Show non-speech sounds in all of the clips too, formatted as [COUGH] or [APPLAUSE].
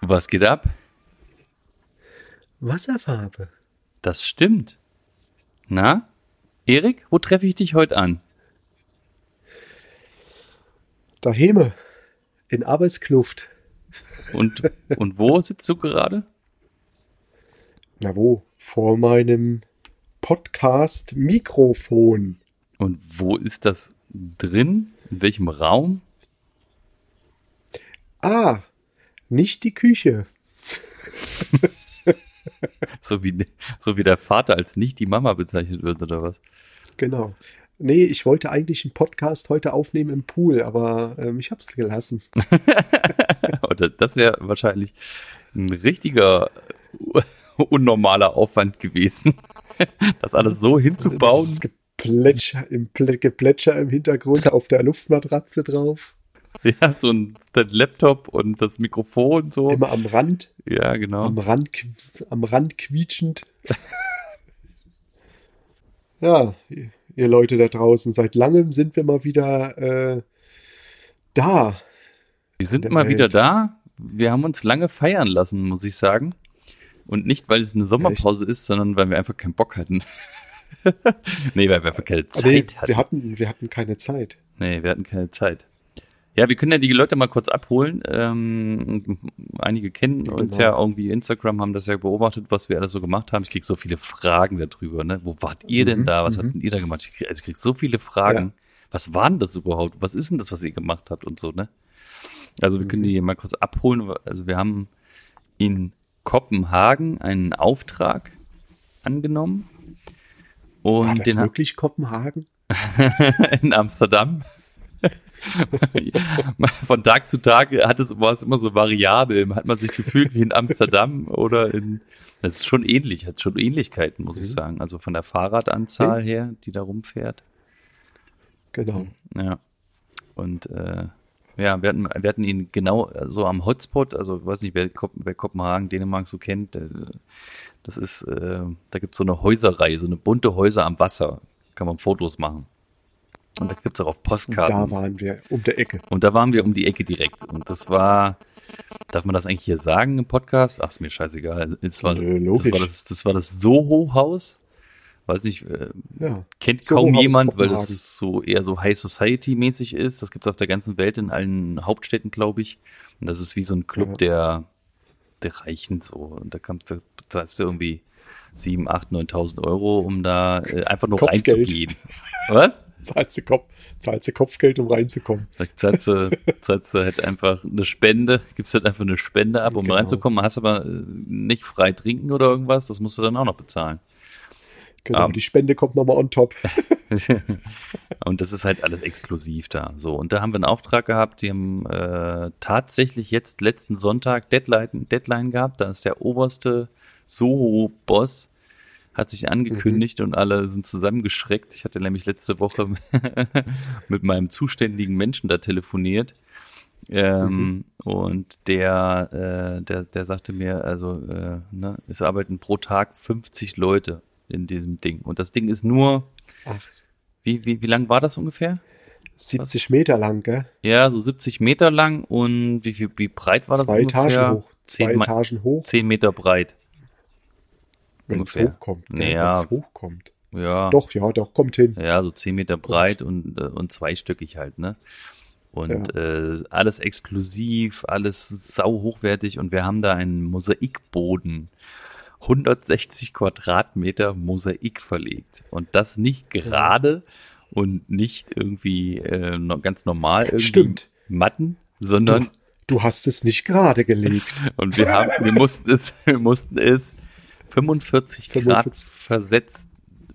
Was geht ab? Wasserfarbe. Das stimmt. Na, Erik, wo treffe ich dich heute an? Daheme. In Arbeitskluft. Und, und wo sitzt du gerade? Na wo? Vor meinem Podcast-Mikrofon. Und wo ist das drin? In welchem Raum? Ah, nicht die Küche. [LAUGHS] So wie, so wie der Vater als nicht die Mama bezeichnet wird, oder was? Genau. Nee, ich wollte eigentlich einen Podcast heute aufnehmen im Pool, aber ähm, ich hab's gelassen. [LAUGHS] Oder das wäre wahrscheinlich ein richtiger [LAUGHS] unnormaler Aufwand gewesen, das alles so hinzubauen. Das Geplätscher im, Plä- Geplätscher im Hintergrund auf der Luftmatratze drauf. [LAUGHS] Ja, so ein Laptop und das Mikrofon so. Immer am Rand, Ja, genau. am Rand, am Rand quietschend. [LAUGHS] ja, ihr- Leute da draußen, seit langem sind wir mal wieder äh, da. Wir sind mal wieder Welt. da. Wir haben uns lange feiern lassen, muss ich sagen. Und nicht, weil es eine Sommerpause ist, sondern weil wir einfach keinen Bock hatten. [LAUGHS] nee, weil wir einfach keine Zeit nee, hatten. wir hatten, wir hatten keine Zeit. Nee, wir hatten keine Zeit. Ja, wir können ja die Leute mal kurz abholen. Ähm, einige kennen uns Genau. ja irgendwie Instagram, haben das ja beobachtet, was wir alles so gemacht haben. Ich krieg so viele Fragen darüber, ne? Wo wart ihr denn Mhm, da? Was mhm. habt ihr da gemacht? Ich krieg, also ich krieg so viele Fragen. Was war denn das überhaupt? Was ist denn das, was ihr gemacht habt und so, ne? Also wir Mhm. können die mal kurz abholen. Also wir haben in Kopenhagen einen Auftrag angenommen. Und War das wirklich Kopenhagen? [LAUGHS] in Amsterdam. [LAUGHS] Von Tag zu Tag hat es, war es immer so variabel. Hat man sich gefühlt wie in Amsterdam oder in. Das ist schon ähnlich, hat schon Ähnlichkeiten, muss ich sagen. Also von der Fahrradanzahl her, die da rumfährt. Genau. Ja. Und äh, ja, wir hatten, wir hatten ihn genau so am Hotspot, also ich weiß nicht, wer, wer Kopenhagen, Dänemark so kennt. Äh, das ist, äh, da gibt es so eine Häuserreihe, so eine bunte Häuser am Wasser. Kann man Fotos machen. Und da gibt es auch auf Und Postkarten. da waren wir um der Ecke. Und da waren wir um die Ecke direkt. Und das war, darf man das eigentlich hier sagen im Podcast? Ach, ist mir scheißegal. Das war, Nö, das war das, das war das Soho-Haus. Weiß nicht, äh, Ja. kennt Soho kaum jemand, weil das so eher so High Society mäßig ist. Das gibt es auf der ganzen Welt in allen Hauptstädten, glaube ich. Und das ist wie so ein Club Ja. der, der Reichen so. Und da kannst du, zahlst du irgendwie 7, 8, 9.000 Euro, um da äh, einfach nur Kopfgeld. reinzugehen. Was? [LAUGHS] Zahlst du, Kopf, zahlst du Kopfgeld, um reinzukommen. Da zahlst du, [LAUGHS] zahlst du halt einfach eine Spende, gibst halt einfach eine Spende ab, um Genau. reinzukommen, hast aber äh, nicht frei trinken oder irgendwas, das musst du dann auch noch bezahlen. Genau, Ähm. die Spende kommt nochmal on top. [LAUGHS] und das ist halt alles exklusiv da. So, und da haben wir einen Auftrag gehabt, die haben äh, tatsächlich jetzt letzten Sonntag Deadline, Deadline gehabt, da ist der oberste Soho-Boss hat sich angekündigt und alle sind zusammengeschreckt. Ich hatte nämlich letzte Woche [LAUGHS] mit meinem zuständigen Menschen da telefoniert. Ähm, Und der, äh, der, der sagte mir, also äh, ne, es arbeiten pro Tag 50 Leute in diesem Ding. Und das Ding ist nur, Ach, wie, wie, wie lang war das ungefähr? 70 Meter lang, gell? Ja, so 70 Meter lang und wie, viel, wie breit war das Zwei ungefähr? Etagen hoch. Zwei 10, Ma- Etagen hoch, 10 Meter breit. Wenn es hochkommt. gell? Naja. Wenn es hochkommt. Ja. Doch, ja, doch, kommt hin. Ja, so 10 Meter breit und, äh, und zweistöckig halt, ne? Und Ja. äh, alles exklusiv, alles sau hochwertig und wir haben da einen Mosaikboden. 160 Quadratmeter Mosaik verlegt. Und das nicht gerade und nicht irgendwie äh, ganz normal irgendwie Stimmt. Matten, sondern Du, du hast es nicht gerade gelegt. [LAUGHS] und wir haben, wir mussten es, wir mussten es 45 Grad 45. versetzt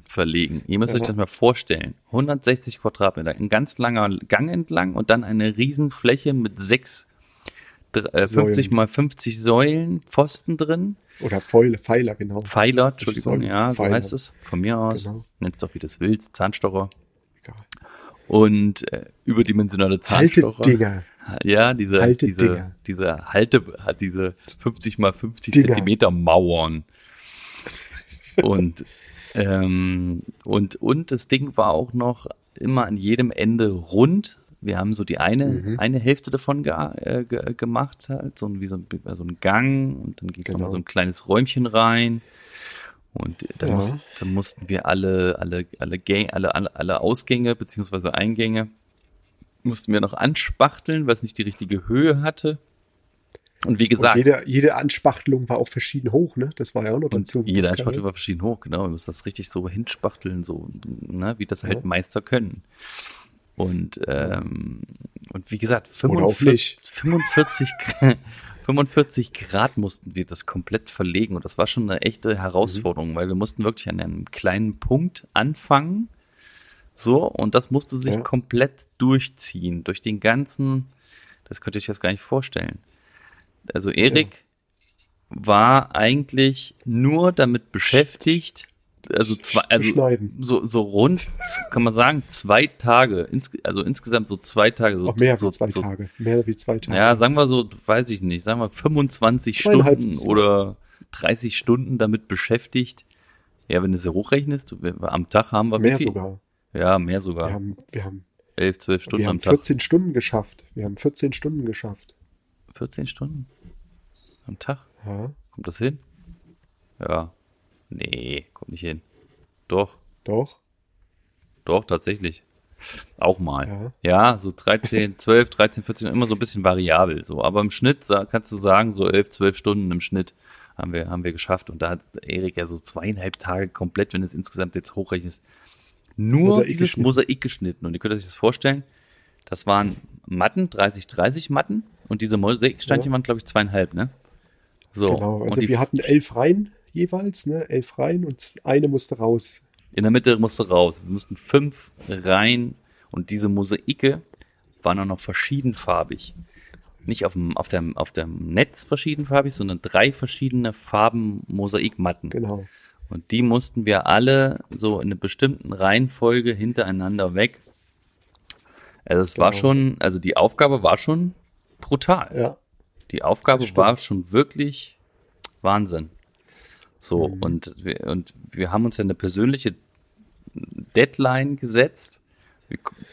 verlegen. Ihr müsst euch Ja. das mal vorstellen. 160 Quadratmeter, ein ganz langer Gang entlang und dann eine Riesenfläche mit sechs äh, 50 mal 50 Säulen, Pfosten drin. Oder Pfeile, Pfeiler, genau. Pfeiler, Entschuldigung, Säulen, ja, so Pfeiler. heißt es. Von mir aus. Genau. Nenn's doch, wie das willst. Zahnstocher. Egal. Und äh, überdimensionale Zahnstocher. Haltedinger. Ja, diese, Halte diese, Dinger. diese Halte, hat diese 50 mal 50 Dinger. Zentimeter Mauern. Und, ähm, und, und das Ding war auch noch immer an jedem Ende rund. Wir haben so die eine, Mhm. eine Hälfte davon ge äh, ge gemacht, halt, so ein- wie so ein, so ein Gang und dann ging es Genau. nochmal so ein kleines Räumchen rein. Und dann, Ja. mussten, mussten wir alle, alle, alle, Gä- alle, alle, alle Ausgänge beziehungsweise Eingänge mussten wir noch anspachteln, was nicht die richtige Höhe hatte. Und wie Und gesagt, jede, jede Anspachtelung war auch verschieden hoch, ne? Das war ja auch noch und dazu. jeder Das Anspachtel kann- war verschieden hoch, genau. Wir mussten das richtig so hinspachteln, so, ne, wie das halt Ja. Meister können. Und, ähm, und wie gesagt, Oder auch 45, nicht. 45, Gra- 45 Grad mussten wir das komplett verlegen. Und das war schon eine echte Herausforderung, weil wir mussten wirklich an einem kleinen Punkt anfangen. So, und das musste sich Ja. komplett durchziehen, durch den ganzen, das könnt ihr euch jetzt gar nicht vorstellen. Also Erik war eigentlich nur damit beschäftigt, also zwei, also so, so rund, kann man sagen, zwei Tage, ins, also insgesamt so zwei Tage, so, Auch mehr so, zwei so, Tage. Mehr wie zwei Tage. ja, sagen wir so, weiß ich nicht, sagen wir 25 Zweieinhalb, Stunden zwei. oder 30 Stunden damit beschäftigt. Ja, wenn du es ja hochrechnest, wir- am Tag haben wir mehr sogar. Ja, mehr sogar. Wir haben, wir haben, 11, 12 Stunden wir am haben Tag. 14 Stunden geschafft. Wir haben 14 Stunden geschafft. 14 Stunden am Tag? Ja, Kommt das hin? Ja. Nee, kommt nicht hin. Doch, doch. doch, tatsächlich. Auch mal. Ja. Ja, so 13, 12, 13, 14, immer so ein bisschen variabel. So. Aber im Schnitt kannst du sagen, so 11, 12 Stunden im Schnitt haben wir, haben wir geschafft. Und da hat Erik ja so zweieinhalb Tage komplett, wenn es insgesamt jetzt hochrechnest, nur Mosaik dieses geschnitten. Mosaik geschnitten. Und ihr könnt euch das vorstellen, das waren Matten, 30, 30 Matten. Und diese Mosaiksteinchen Ja. waren, glaube ich, zweieinhalb, ne? So. Genau. Also wir hatten elf Reihen jeweils, ne? Elf Reihen und eine musste raus. In der Mitte musste raus. Wir mussten fünf rein und diese Mosaike waren auch noch verschiedenfarbig. Nicht auf dem, auf dem, auf dem Netz verschiedenfarbig, sondern drei verschiedene Farben Mosaikmatten. Genau. Und die mussten wir alle so in einer bestimmten Reihenfolge hintereinander weg. Also es war Genau. schon, also die Aufgabe war schon brutal. Ja. Die Aufgabe war schon wirklich Wahnsinn. So, Mhm. und, wir, und wir haben uns ja eine persönliche Deadline gesetzt.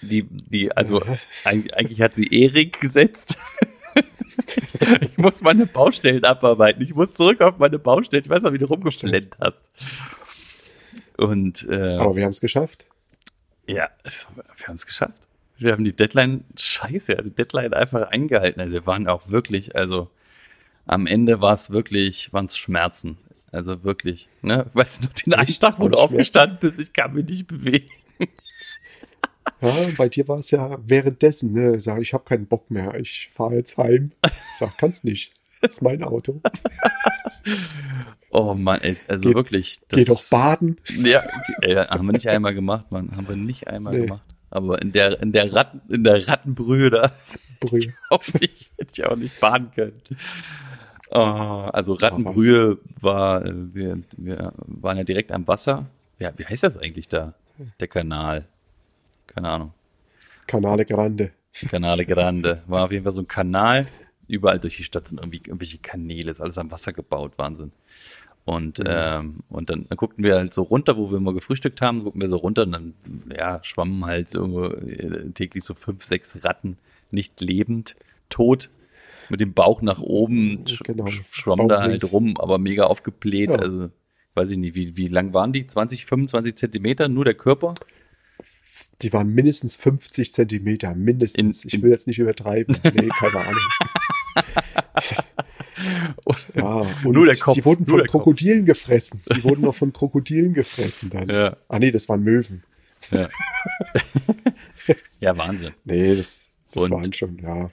Die, die, also eigentlich hat sie Erik gesetzt. [LAUGHS] ich muss meine Baustellen abarbeiten. Ich muss zurück auf meine Baustellen. Ich weiß noch, wie du rumgeflennt hast. Und äh, Aber wir haben es geschafft. ja, wir haben es geschafft. Wir haben die Deadline, scheiße, die Deadline einfach eingehalten. Also wir waren auch wirklich, also am Ende war es wirklich, waren es Schmerzen. Also wirklich, ne? Weißt du noch, den einen? Tag, wo du aufgestanden bist, ich kann mich nicht bewegen. Ja, bei dir war es ja währenddessen, ne? Sag, ich habe keinen Bock mehr. Ich fahre jetzt heim. Sag, kannst nicht. Das ist mein Auto. Oh Mann, ey, also Geh- wirklich. Geh doch baden. Ja, ey, haben wir nicht einmal gemacht, Mann. Haben wir nicht einmal Nee. gemacht. Aber in der, in der Ratten, in der Rattenbrühe da Brühe. [LAUGHS] auch nicht, hätte ich auch nicht baden können. Oh, also Rattenbrühe war, wir, wir waren ja direkt am Wasser. Ja, wie heißt das eigentlich da? Der Kanal. Keine Ahnung. Canale Grande. Canale Grande. War auf jeden Fall so ein Kanal. Überall durch die Stadt sind irgendwie irgendwelche Kanäle, ist alles am Wasser gebaut, Wahnsinn. Und, Mhm. ähm, und dann, dann guckten wir halt so runter, wo wir immer gefrühstückt haben, guckten wir so runter und dann, ja, schwammen halt so äh, täglich so fünf, sechs Ratten, nicht lebend, tot, mit dem Bauch nach oben, sch Genau. sch schwamm da Bauch halt links. rum, aber mega aufgebläht. Ja. Also, weiß ich nicht, wie, wie lang waren die? 20, 25 Zentimeter, nur der Körper? Die waren mindestens 50 Zentimeter. Mindestens. In- ich in- will jetzt nicht übertreiben. Nee, keine Ahnung. [LAUGHS] Ja, und Nur der Kopf, Die wurden von Kopf. Krokodilen gefressen. Die wurden noch von Krokodilen gefressen dann. Ja. Ah nee, das waren Möwen. Ja, [LAUGHS] ja Wahnsinn. Nee, das, das Und- waren schon, ja.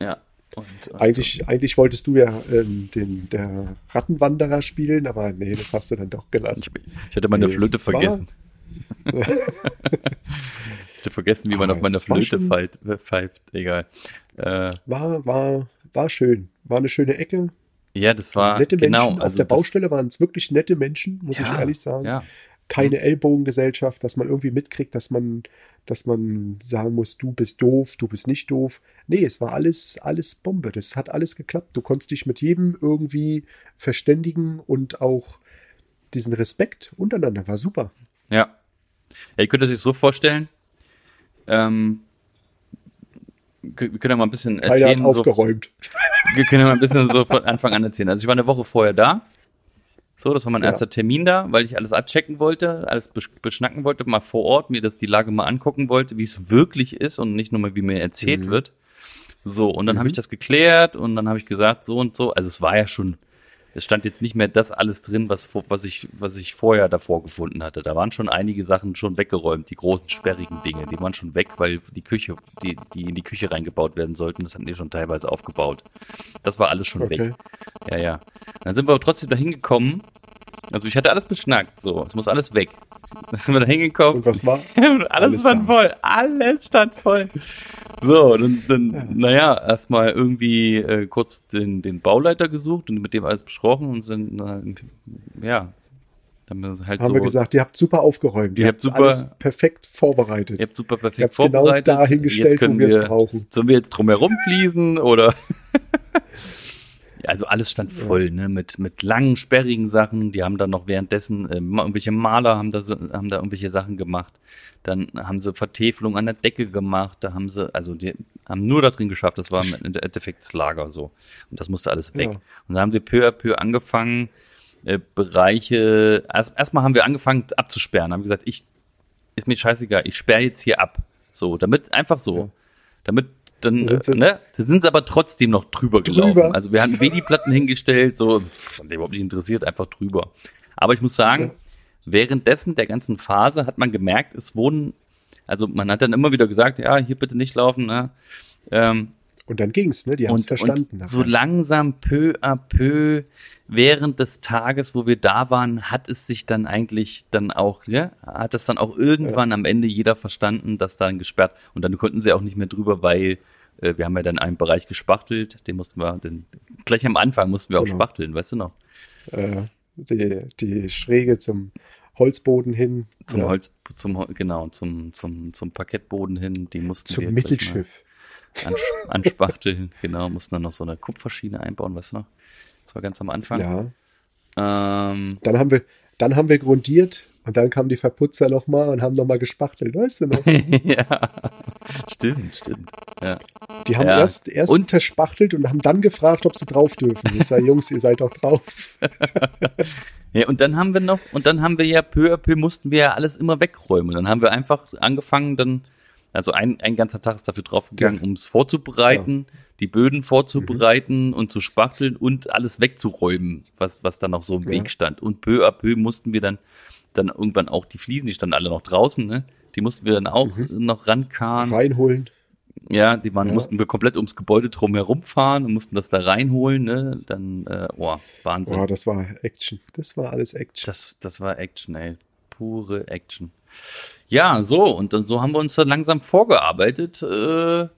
Ja. Und, und, Eigentlich, eigentlich wolltest du ja ähm, den der Rattenwanderer spielen, aber nee, das hast du dann doch gelassen. Ich, ich hatte meine Nee, Flöte vergessen. [LAUGHS] ich hatte vergessen, wie man Aber auf meiner war Flöte schon- pfeift, pfeift. Egal. Äh, War, war war schön. War eine schöne Ecke. Ja, das war nette genau. Menschen. Auf also der das- Baustelle waren es wirklich nette Menschen, muss ich Ja, ehrlich sagen. Ja, Keine Ellbogengesellschaft, dass man irgendwie mitkriegt, dass man, dass man sagen muss, du bist doof, du bist nicht doof. Nee, es war alles, alles Bombe. Das hat alles geklappt. Du konntest dich mit jedem irgendwie verständigen und auch diesen Respekt untereinander war super. Ja. ja ihr könnt es euch so vorstellen. Ähm, wir können ja mal ein bisschen Einer hat erzählen. So, aufgeräumt. [LAUGHS] wir können ja mal ein bisschen so von Anfang an erzählen. Also ich war eine Woche vorher da. So, das war mein Ja. erster Termin da, weil ich alles abchecken wollte, alles besch beschnacken wollte, mal vor Ort, mir das die Lage mal angucken wollte, wie es wirklich ist und nicht nur mal, wie mir erzählt Mhm. wird. So, und dann habe Mhm. ich das geklärt und dann habe ich gesagt, so und so. Also es war ja schon, es stand jetzt nicht mehr das alles drin, was, was, ich, was ich vorher davor gefunden hatte. Da waren schon einige Sachen schon weggeräumt, die großen, sperrigen Dinge, die waren schon weg, weil die Küche, die, die in die Küche reingebaut werden sollten, das hatten die schon teilweise aufgebaut. Das war alles schon Okay. weg. Ja, ja. Dann sind wir aber trotzdem da hingekommen. Also ich hatte alles beschnackt, so. Es muss alles weg. [LAUGHS] Dann sind wir da hingekommen. Und was war? [LAUGHS] alles, Alles stand voll. Alles stand voll. So, dann, dann naja, erstmal irgendwie äh, kurz den, den Bauleiter gesucht und mit dem alles besprochen und sind, äh, ja, dann haben wir halt Haben so, wir gesagt, ihr habt super aufgeräumt. Ihr Ihr habt habt super- alles perfekt vorbereitet. ihr habt super Ihr perfekt habt genau vorbereitet. dahingestellt, Jetzt können wo wir es brauchen. sollen wir jetzt drumherum fließen oder? [LAUGHS] Also alles stand voll, ne, mit, mit langen, sperrigen Sachen. Die haben dann noch währenddessen, äh, irgendwelche Maler haben da, so- haben da irgendwelche Sachen gemacht. Dann haben sie Vertäfelung an der Decke gemacht. Da haben sie, also die haben nur da drin geschafft. Das war im Endeffekt das Lager so. Und das musste alles weg. Ja. Und dann haben wir peu à peu angefangen, äh, Bereiche, erst erstmal haben wir angefangen abzusperren. Haben gesagt, ich, ist mir scheißegal, ich sperre jetzt hier ab. So, damit, einfach so. Ja. Damit dann, Da sind sie- ne, sind sie aber trotzdem noch drüber, Drüber. gelaufen. Also wir hatten Wedi-Platten hingestellt, so, pff, überhaupt nicht interessiert, einfach drüber. Aber ich muss sagen, Ja. währenddessen der ganzen Phase hat man gemerkt, es wurden, also man hat dann immer wieder gesagt, ja, hier bitte nicht laufen, ne? Ähm, Und dann ging's, ne? Die haben es verstanden. und so langsam, peu à peu, während des Tages, wo wir da waren, hat es sich dann eigentlich dann auch, ja, hat es dann auch irgendwann am Ende jeder verstanden, dass dann gesperrt und dann konnten sie auch nicht mehr drüber, weil äh, wir haben ja dann einen Bereich gespachtelt, den mussten wir, den, gleich am Anfang mussten wir auch Genau. spachteln, weißt du noch? äh, die, die Schräge zum Holzboden hin. Zum ja, Holz, zum, genau, zum, zum, zum Parkettboden hin, die mussten Zum wir mal Mittelschiff. ans- anspachteln, [LAUGHS] genau, mussten dann noch so eine Kupferschiene einbauen, weißt du noch? Das war ganz am Anfang. Ja. Ähm, Dann haben wir, dann haben wir grundiert und dann kamen die Verputzer nochmal und haben nochmal gespachtelt, weißt du noch? [LAUGHS] ja, stimmt, stimmt. Ja. Die haben Ja. erst, erst Und- verspachtelt und haben dann gefragt, ob sie drauf dürfen. Ich sage, Jungs, ihr seid doch drauf. [LAUGHS] ja, und dann haben wir noch, und dann haben wir ja peu à peu mussten wir ja alles immer wegräumen. Dann haben wir einfach angefangen, dann, also ein, ein ganzer Tag ist dafür draufgegangen, Ja. um es vorzubereiten, die Böden vorzubereiten und zu spachteln und alles wegzuräumen, was, was dann noch so im Ja. Weg stand. Und peu à peu mussten wir dann, dann irgendwann auch die Fliesen, die standen alle noch draußen, ne? Die mussten wir dann auch noch rankarren. Reinholen. Ja, die waren, Ja. mussten wir komplett ums Gebäude drum herumfahren und mussten das da reinholen, ne? Dann, äh, oh, Wahnsinn. Boah, das war Action. Das war alles Action. Das, das war Action, ey. Pure Action. Ja, so, und dann so haben wir uns dann langsam vorgearbeitet. Äh,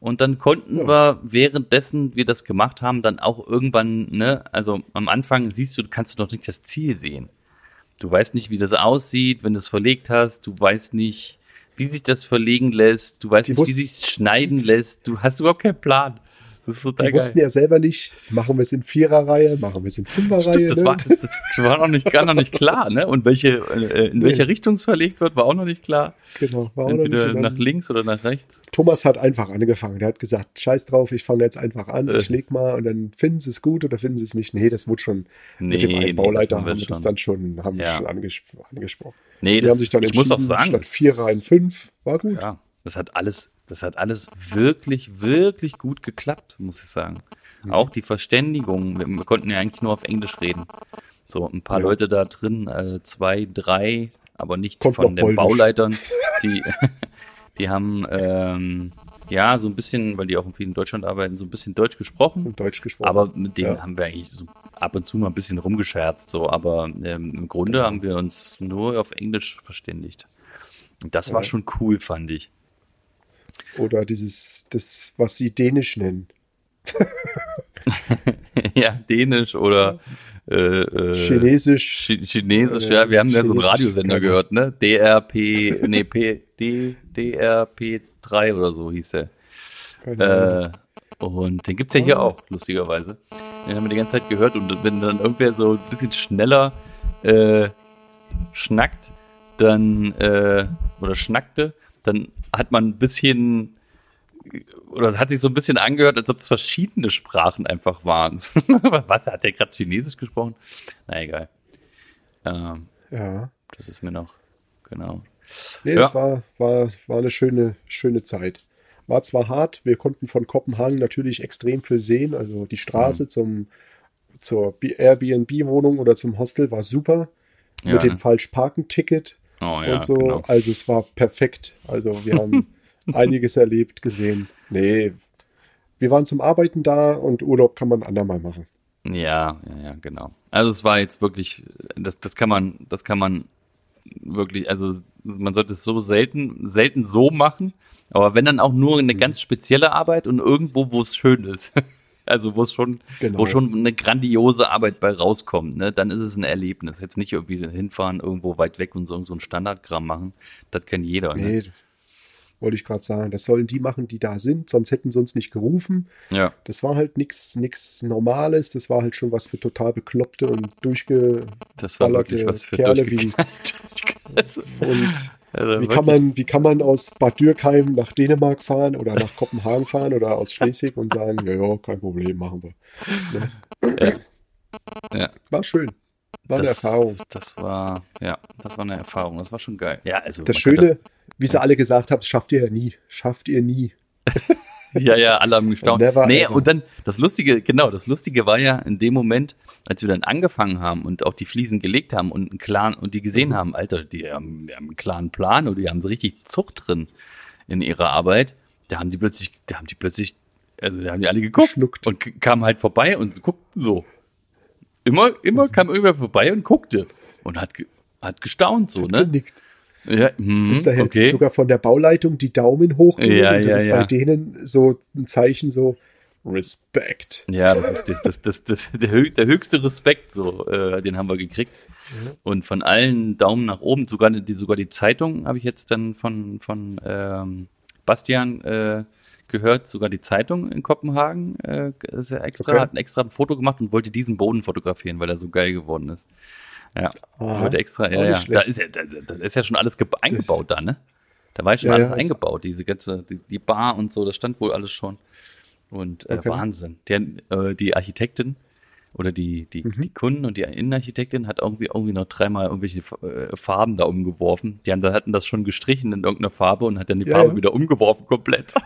und dann konnten Ja. wir, währenddessen wir das gemacht haben, dann auch irgendwann, ne, also am Anfang siehst du, kannst du noch nicht das Ziel sehen. Du weißt nicht, wie das aussieht, wenn du es verlegt hast. Du weißt nicht, wie sich das verlegen lässt. Du weißt Die nicht, wie sich schneiden lässt. Du hast überhaupt keinen Plan. Das ist total Die geil. wussten ja selber nicht, machen wir es in Viererreihe, machen wir es in Fünferreihe. Stimmt, das ne? war, das war noch nicht, gar noch nicht klar, ne? Und welche, äh, in Nee. welche Richtung es verlegt wird, war auch noch nicht klar. Genau, war auch noch nicht. Entweder Und dann- nach links oder nach rechts. Thomas hat einfach angefangen. Der hat gesagt, scheiß drauf, ich fange jetzt einfach an, Äh. ich leg mal und dann finden sie es gut oder finden sie es nicht. Nee, das wurde schon mit dem Nee, einen nee, Bauleiter das haben wir haben wir das dann schon, haben Ja. schon anges angesprochen. Nee, Die das haben sich dann ich muss auch sagen, statt vier Reihen fünf, war gut. Ja, das hat alles, das hat alles wirklich, wirklich gut geklappt, muss ich sagen. Mhm. Auch die Verständigung. Wir, wir konnten ja eigentlich nur auf Englisch reden. So, ein paar Ja. Leute da drin, äh, zwei, drei, aber nicht Kommt von den Polnisch. Bauleitern. Die, [LAUGHS] [LAUGHS] die haben, ähm, ja, so ein bisschen, weil die auch viel in Deutschland arbeiten, so ein bisschen Deutsch gesprochen. Und Deutsch gesprochen. Aber mit denen Ja. haben wir eigentlich so ab und zu mal ein bisschen rumgescherzt, so, aber ähm, im Grunde Genau. haben wir uns nur auf Englisch verständigt. Und das war Ja. schon cool, fand ich. Oder dieses, das, was sie Dänisch nennen. [LAUGHS] ja, Dänisch oder äh, äh, Chinesisch. Chi- Chinesisch, Äh, ja, wir haben ja so einen Radiosender genau. gehört, ne? DRP, nee, P, D, DRP3 oder so hieß der. Keine. Äh, und den gibt's ja hier auch, lustigerweise. Den haben wir die ganze Zeit gehört und wenn dann irgendwer so ein bisschen schneller äh, schnackt, dann äh, oder schnackte, dann hat man ein bisschen oder hat sich so ein bisschen angehört, als ob es verschiedene Sprachen einfach waren. [LAUGHS] Was hat der gerade Chinesisch gesprochen? Na egal. Ähm, ja. das ist mir noch genau. Nee, Ja. das war, war, war eine schöne, schöne Zeit. War zwar hart, wir konnten von Kopenhagen natürlich extrem viel sehen. Also die Straße Mhm. zum, zur Airbnb-Wohnung oder zum Hostel war super. Ja, mit dem ne? Falsch-Parken-Ticket Oh ja, und so. genau. Also es war perfekt. Also wir haben [LAUGHS] einiges erlebt, gesehen. Nee, wir waren zum Arbeiten da und Urlaub kann man andermal machen. Ja, ja, ja, genau. Also es war jetzt wirklich, das, das kann man, das kann man wirklich, also man sollte es so selten, selten so machen, aber wenn dann auch nur eine ganz spezielle Arbeit und irgendwo, wo es schön ist. [LAUGHS] Also wo schon, Genau. wo schon eine grandiose Arbeit bei rauskommt, ne, dann ist es ein Erlebnis. Jetzt nicht irgendwie hinfahren, irgendwo weit weg und so, so ein Standardgramm machen. Das kann jeder. Ne? Nee, wollte ich gerade sagen. Das sollen die machen, die da sind, sonst hätten sie uns nicht gerufen. Ja, Das war halt nichts nix Normales, das war halt schon was für total bekloppte und durchge... das war wirklich was für Kerle wie- [LAUGHS] Und also wie kann, man, wie kann man aus Bad Dürkheim nach Dänemark fahren oder nach Kopenhagen fahren oder aus Schleswig und sagen, ja, ja, kein Problem, machen wir. Ne? Ja. War schön. War eine das, Erfahrung. Das war, ja, das war eine Erfahrung. Das war schon geil. Ja, also. Das Schöne, wie sie alle gesagt haben, schafft ihr ja nie. Schafft ihr nie. [LAUGHS] Ja, ja, alle haben gestaunt. Never nee, ever. und dann, das Lustige, genau, das Lustige war ja in dem Moment, als wir dann angefangen haben und auch die Fliesen gelegt haben und einen klaren, und die Mhm. gesehen haben, Alter, die haben, die haben einen klaren Plan oder die haben so richtig Zucht drin in ihrer Arbeit, da haben die plötzlich, da haben die plötzlich, also da haben die alle geguckt Geschluckt. und kamen halt vorbei und guckten so. Immer, immer kam irgendwer vorbei und guckte und hat, hat gestaunt so, ne? Genickt. Ja, hm, Bis dahin okay. sogar von der Bauleitung die Daumen hochgehen. Ja, und das ja, ist ja. bei denen so ein Zeichen so Respekt. Ja, das ist das, das, das, das, der, der höchste Respekt, so, äh, den haben wir gekriegt. Und von allen Daumen nach oben, sogar die, sogar die Zeitung habe ich jetzt dann von, von ähm, Bastian äh, gehört, sogar die Zeitung in Kopenhagen äh, ist ja extra, Okay. hat ein extra ein Foto gemacht und wollte diesen Boden fotografieren, weil er so geil geworden ist. Ja, Aha, extra, ja, ja. Da ist ja, da, da ist ja schon alles ge- eingebaut da, ne? Da war ja schon Ja, alles ja, eingebaut, diese ganze, die, die Bar und so, das stand wohl alles schon. Und äh, Okay. Wahnsinn. Der, äh, die Architektin oder die, die, Mhm. die Kunden und die Innenarchitektin hat irgendwie, irgendwie noch dreimal irgendwelche äh, Farben da umgeworfen. Die haben, da hatten das schon gestrichen in irgendeiner Farbe und hat dann die Ja, Farbe wieder umgeworfen komplett. [LAUGHS]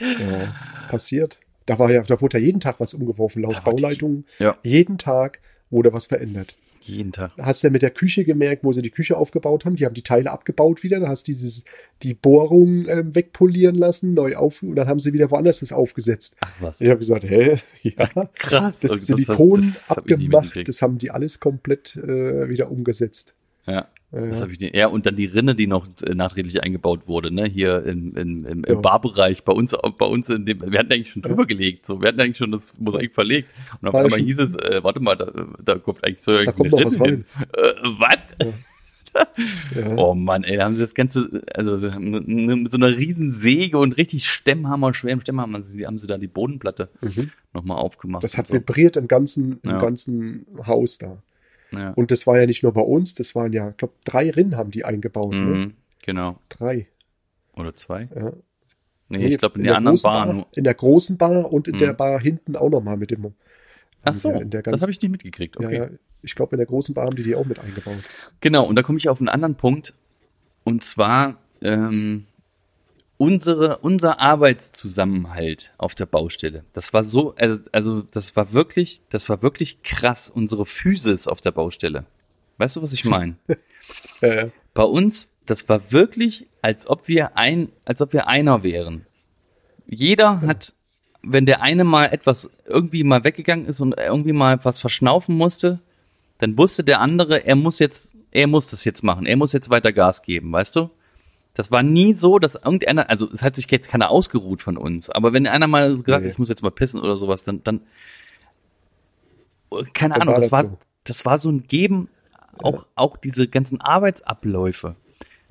Ja, passiert. Da war ja, da wurde ja jeden Tag was umgeworfen, laut Da wurde- Bauleitung. ja, Jeden Tag wurde was verändert. jeden Tag. Hast du ja mit der Küche gemerkt, wo sie die Küche aufgebaut haben. Die haben die Teile abgebaut wieder. Da hast du dieses, die Bohrung ähm, wegpolieren lassen, neu auf, und dann haben sie wieder woanders das aufgesetzt. Ach was. Ich habe gesagt, hä? [LAUGHS] Ja. Krass. Das Silikon das hab ich nie abgemacht, mitgekriegt. das haben die alles komplett äh, wieder umgesetzt. Ja. Ja. Das hab ich nicht. Ja, und dann die Rinne, die noch äh, nachträglich eingebaut wurde, ne? Hier im, im, im, im Ja. Barbereich, bei uns, bei uns in dem, wir hatten eigentlich schon drüber gelegt, so, wir hatten eigentlich schon das Mosaik verlegt. Und auf ja einmal hieß es, äh, warte mal, da, da kommt eigentlich so Da kommt noch was Rinne hin. Äh, was? [LAUGHS] Ja. Oh Mann, ey, da haben sie das Ganze, also mit so einer riesen Säge und richtig Stemmhammer, schwerem Stemmhammer, haben sie da die Bodenplatte Mhm. nochmal aufgemacht. Das hat so. vibriert im ganzen, im Ja. ganzen Haus da. Ja. Und das war ja nicht nur bei uns, das waren ja, ich glaube, drei Rinnen haben die eingebaut. Ne? Mhm, genau. Drei. Oder zwei? Ja. Nee, ich glaube in, der der anderen großen Bar Bar. In der großen Bar und in Mhm. der Bar hinten auch nochmal mit dem. Ach so, in der das ganzen- habe ich nicht mitgekriegt. Okay. Ja, ja, ich glaube, in der großen Bar haben die die auch mit eingebaut. Genau, und da komme ich auf einen anderen Punkt. Und zwar ähm, unsere, unser Arbeitszusammenhalt auf der Baustelle. Das war so, also, also das war wirklich, das war wirklich krass, unsere Physis auf der Baustelle. Weißt du, was ich meine? [LAUGHS] Bei uns, das war wirklich, als ob wir ein, als ob wir einer wären. Jeder hat, wenn der eine mal etwas irgendwie mal weggegangen ist und irgendwie mal was verschnaufen musste, dann wusste der andere, er muss jetzt, er muss das jetzt machen, er muss jetzt weiter Gas geben, weißt du? Das war nie so, dass irgendeiner, also es hat sich jetzt keiner ausgeruht von uns, aber wenn einer mal gesagt hat, Nee. ich muss jetzt mal pissen oder sowas, dann, dann keine Dann Ahnung, war das das war, so. das war so ein Geben, auch, auch diese ganzen Arbeitsabläufe.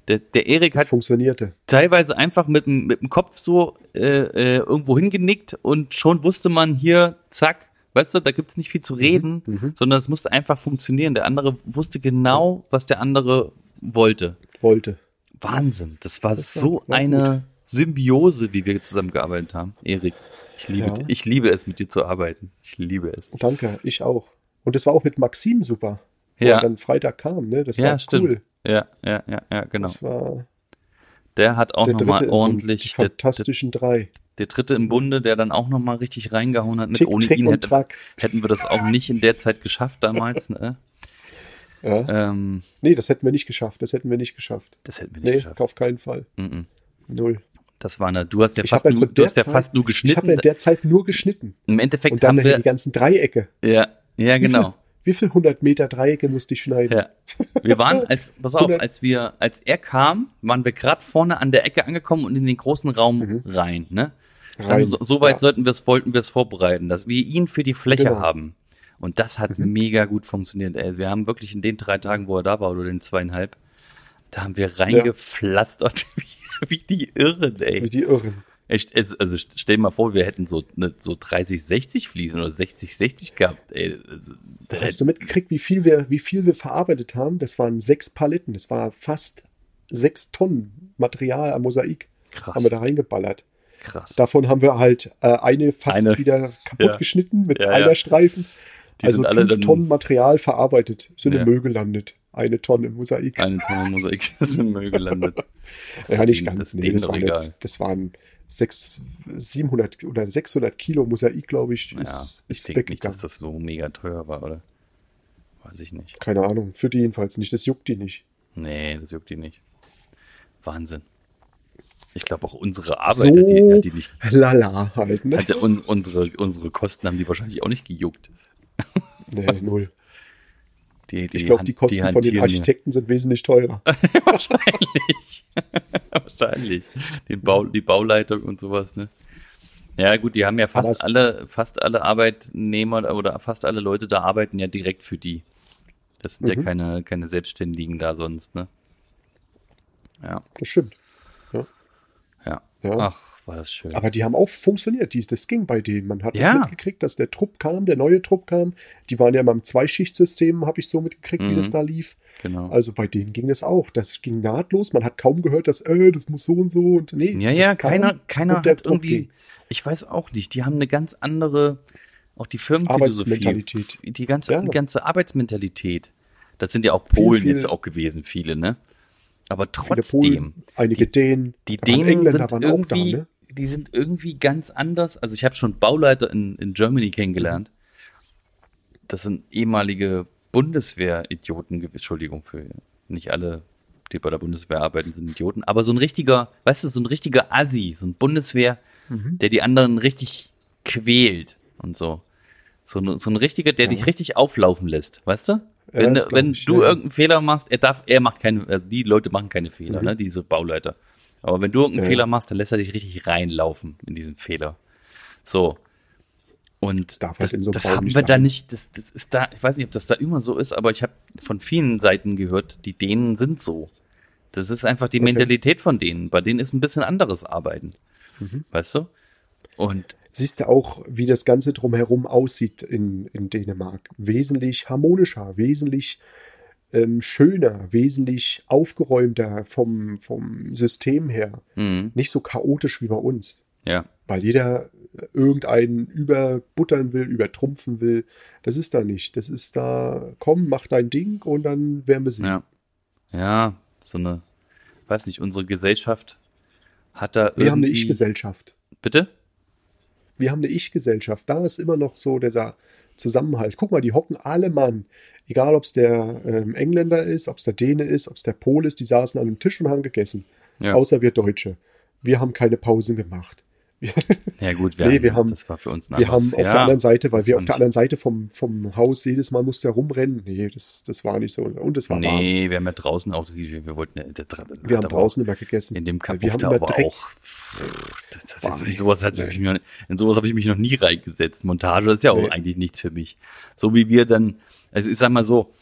Der, der Erik hat funktionierte. teilweise einfach mit, dem- mit dem Kopf so äh, äh, irgendwo hingenickt und schon wusste man hier, zack, weißt du, da gibt's nicht viel zu reden, sondern es musste einfach funktionieren. Der andere wusste genau, was der andere wollte. Wollte. Wahnsinn, das war Das so war eine Symbiose, wie wir zusammengearbeitet haben. Erik, ich liebe, Ja. ich liebe es, mit dir zu arbeiten. Ich liebe es. Danke, ich auch. Und das war auch mit Maxim super. Wo Ja. er dann Freitag kam, ne? Das ja, war stimmt. cool. Ja, ja, ja, ja, genau. Das war Der hat auch der nochmal ordentlich, die der, der, fantastischen drei. der dritte im Bunde, der dann auch nochmal richtig reingehauen hat. Mit Tick, ohne Trick ihn hätte, hätten wir das auch nicht in der Zeit geschafft damals. Ne? Ja. Ähm, Nee, das hätten wir nicht geschafft. Das hätten wir nicht geschafft. das hätten wir nicht Nee, geschafft. auf keinen Fall. Mhm. Null. Das war eine, du hast ja fast ja nur, du hast ja der fast nur Ich habe geschnitten. ja in der Zeit nur geschnitten. Im Endeffekt Und dann haben wir, die ganzen Dreiecke. ja, ja, genau. Wie viel 100 Meter Dreiecke musste ich schneiden? Ja. Wir waren, [LAUGHS] als, pass auf, 100. als wir, als er kam, waren wir gerade vorne an der Ecke angekommen und in den großen Raum rein, ne? Mhm. Rein, so, so weit ja. sollten wir es, wollten wir es vorbereiten, dass wir ihn für die Fläche Genau. haben. Und das hat mega gut funktioniert, ey. Wir haben wirklich in den drei Tagen, wo er da war, oder den zweieinhalb, da haben wir reingepflastert [LAUGHS] wie, wie die Irren, Wie ey. die Irren. Echt, also, also stell dir mal vor, wir hätten so, ne, so 30, 60 Fliesen oder 60, 60 gehabt, ey. Also, Hast du mitgekriegt, wie viel wir, wie viel wir verarbeitet haben? Das waren sechs Paletten. Das war fast sechs Tonnen Material am Mosaik. Krass. Haben wir da reingeballert. krass. Davon haben wir halt äh, eine fast Eine. wieder kaputt Ja. geschnitten mit Ja, einer ja. Streifen. Die also sind alle fünf Tonnen Material verarbeitet, sind Ja. im Müll gelandet. Eine Tonne Mosaik. Eine Tonne Mosaik [LAUGHS] ist im Müll gelandet. Das [LAUGHS] ja, nicht ganz. Das nee, das, waren jetzt, das waren sechs, 700 oder 600 Kilo Mosaik, glaube ich, Ja, ist, ich ist denke nicht, dass das so mega teuer war, oder? Weiß ich nicht. Keine Ahnung, für die jedenfalls nicht. Das juckt die nicht. Nee, das juckt die nicht. Wahnsinn. Ich glaube auch unsere Arbeit hat, die, So hat die nicht. lala halt, ne? Hat un, unsere, unsere Kosten haben die wahrscheinlich auch nicht gejuckt. Nee, null. Die, die Ich glaube, die Kosten von den Architekten sind wesentlich teurer. Ja. [LAUGHS] Wahrscheinlich. [LAUGHS] Wahrscheinlich. Den Bau, die Bauleitung und sowas, ne? Ja, gut, die haben ja fast alle, fast alle Arbeitnehmer oder fast alle Leute da arbeiten ja direkt für die. Das sind ja Mhm. keine, keine Selbstständigen da sonst, ne? Ja, Das stimmt. ja. Ja. Ach, war das schön. Aber die haben auch funktioniert. Die, das ging bei denen. Man hat Ja. das mitgekriegt, dass der Trupp kam, der neue Trupp kam. Die waren ja immer im Zweischichtsystem, habe ich so mitgekriegt, wie Mhm. das da lief. genau. Also bei denen ging das auch. Das ging nahtlos. Man hat kaum gehört, dass, äh, das muss so und so und nee. Ja, ja, keiner, keiner hat Trupp irgendwie, ging. ich weiß auch nicht, die haben eine ganz andere, auch die Firmenphilosophie, die ganze, Ja. die ganze Arbeitsmentalität. Das sind ja auch Polen viel- jetzt auch gewesen, viele, ne? Aber trotzdem, Polen, einige Dänen. die da waren Dänen Engländer sind waren irgendwie, auch da, ne? Die sind irgendwie ganz anders. Also ich habe schon Bauleiter in, in Germany kennengelernt. Das sind ehemalige Bundeswehr-Idioten, Entschuldigung für nicht alle, die bei der Bundeswehr arbeiten, sind Idioten, aber so ein richtiger, weißt du, so ein richtiger Assi, so ein Bundeswehr, Mhm. der die anderen richtig quält und so. So, ein- so ein richtiger, der dich richtig auflaufen lässt, weißt du? Wenn, glaub wenn du ja. irgendeinen Fehler machst, er darf, er macht keine, also die Leute machen keine Fehler, ne, diese Bauleiter. Aber wenn du irgendeinen Ja. Fehler machst, dann lässt er dich richtig reinlaufen in diesen Fehler. So. Und halt das, in so das haben wir da sein. nicht, das, das ist da, ich weiß nicht, ob das da immer so ist, aber ich habe von vielen Seiten gehört, die Dänen sind so. Das ist einfach die Okay. Mentalität von denen. Bei denen ist ein bisschen anderes Arbeiten. Mhm. Weißt du? Und Siehst du auch, wie das Ganze drumherum aussieht in, in Dänemark. Wesentlich harmonischer, wesentlich ähm, schöner, wesentlich aufgeräumter vom, vom System her. mh, Nicht so chaotisch wie bei uns. ja, Weil jeder irgendeinen überbuttern will, übertrumpfen will. Das ist da nicht. Das ist da, komm, mach dein Ding und dann werden wir sehen. ja. Ja, so eine, weiß nicht, unsere Gesellschaft hat da Wir haben eine Ich-Gesellschaft. Bitte? Wir haben eine Ich-Gesellschaft. Da ist immer noch so dieser Zusammenhalt. Guck mal, die hocken alle Mann. Egal, ob es der ähm, Engländer ist, ob es der Däne ist, ob es der Pole ist, die saßen an einem Tisch und haben gegessen. Ja. Außer wir Deutsche. Wir haben keine Pausen gemacht. [LAUGHS] Ja gut, wir, Nee, haben, wir haben- das war für uns ein Wir haben auf ja, der anderen Seite, weil wir auf der anderen Seite vom, vom Haus jedes Mal musste er rumrennen. Nee, das, das war nicht so. Und es war warm. Nee, wir haben ja draußen auch, wir, wir wollten, ja- der, der, Wir haben draußen immer gegessen. In dem Weil wir haben aber Dreck. auch. Das, das ist, in nee. sowas, hat Nee. mich noch, in sowas habe ich mich noch nie reingesetzt. Montage ist ja auch Nee. eigentlich nichts für mich. So wie wir dann, also ich sag mal so,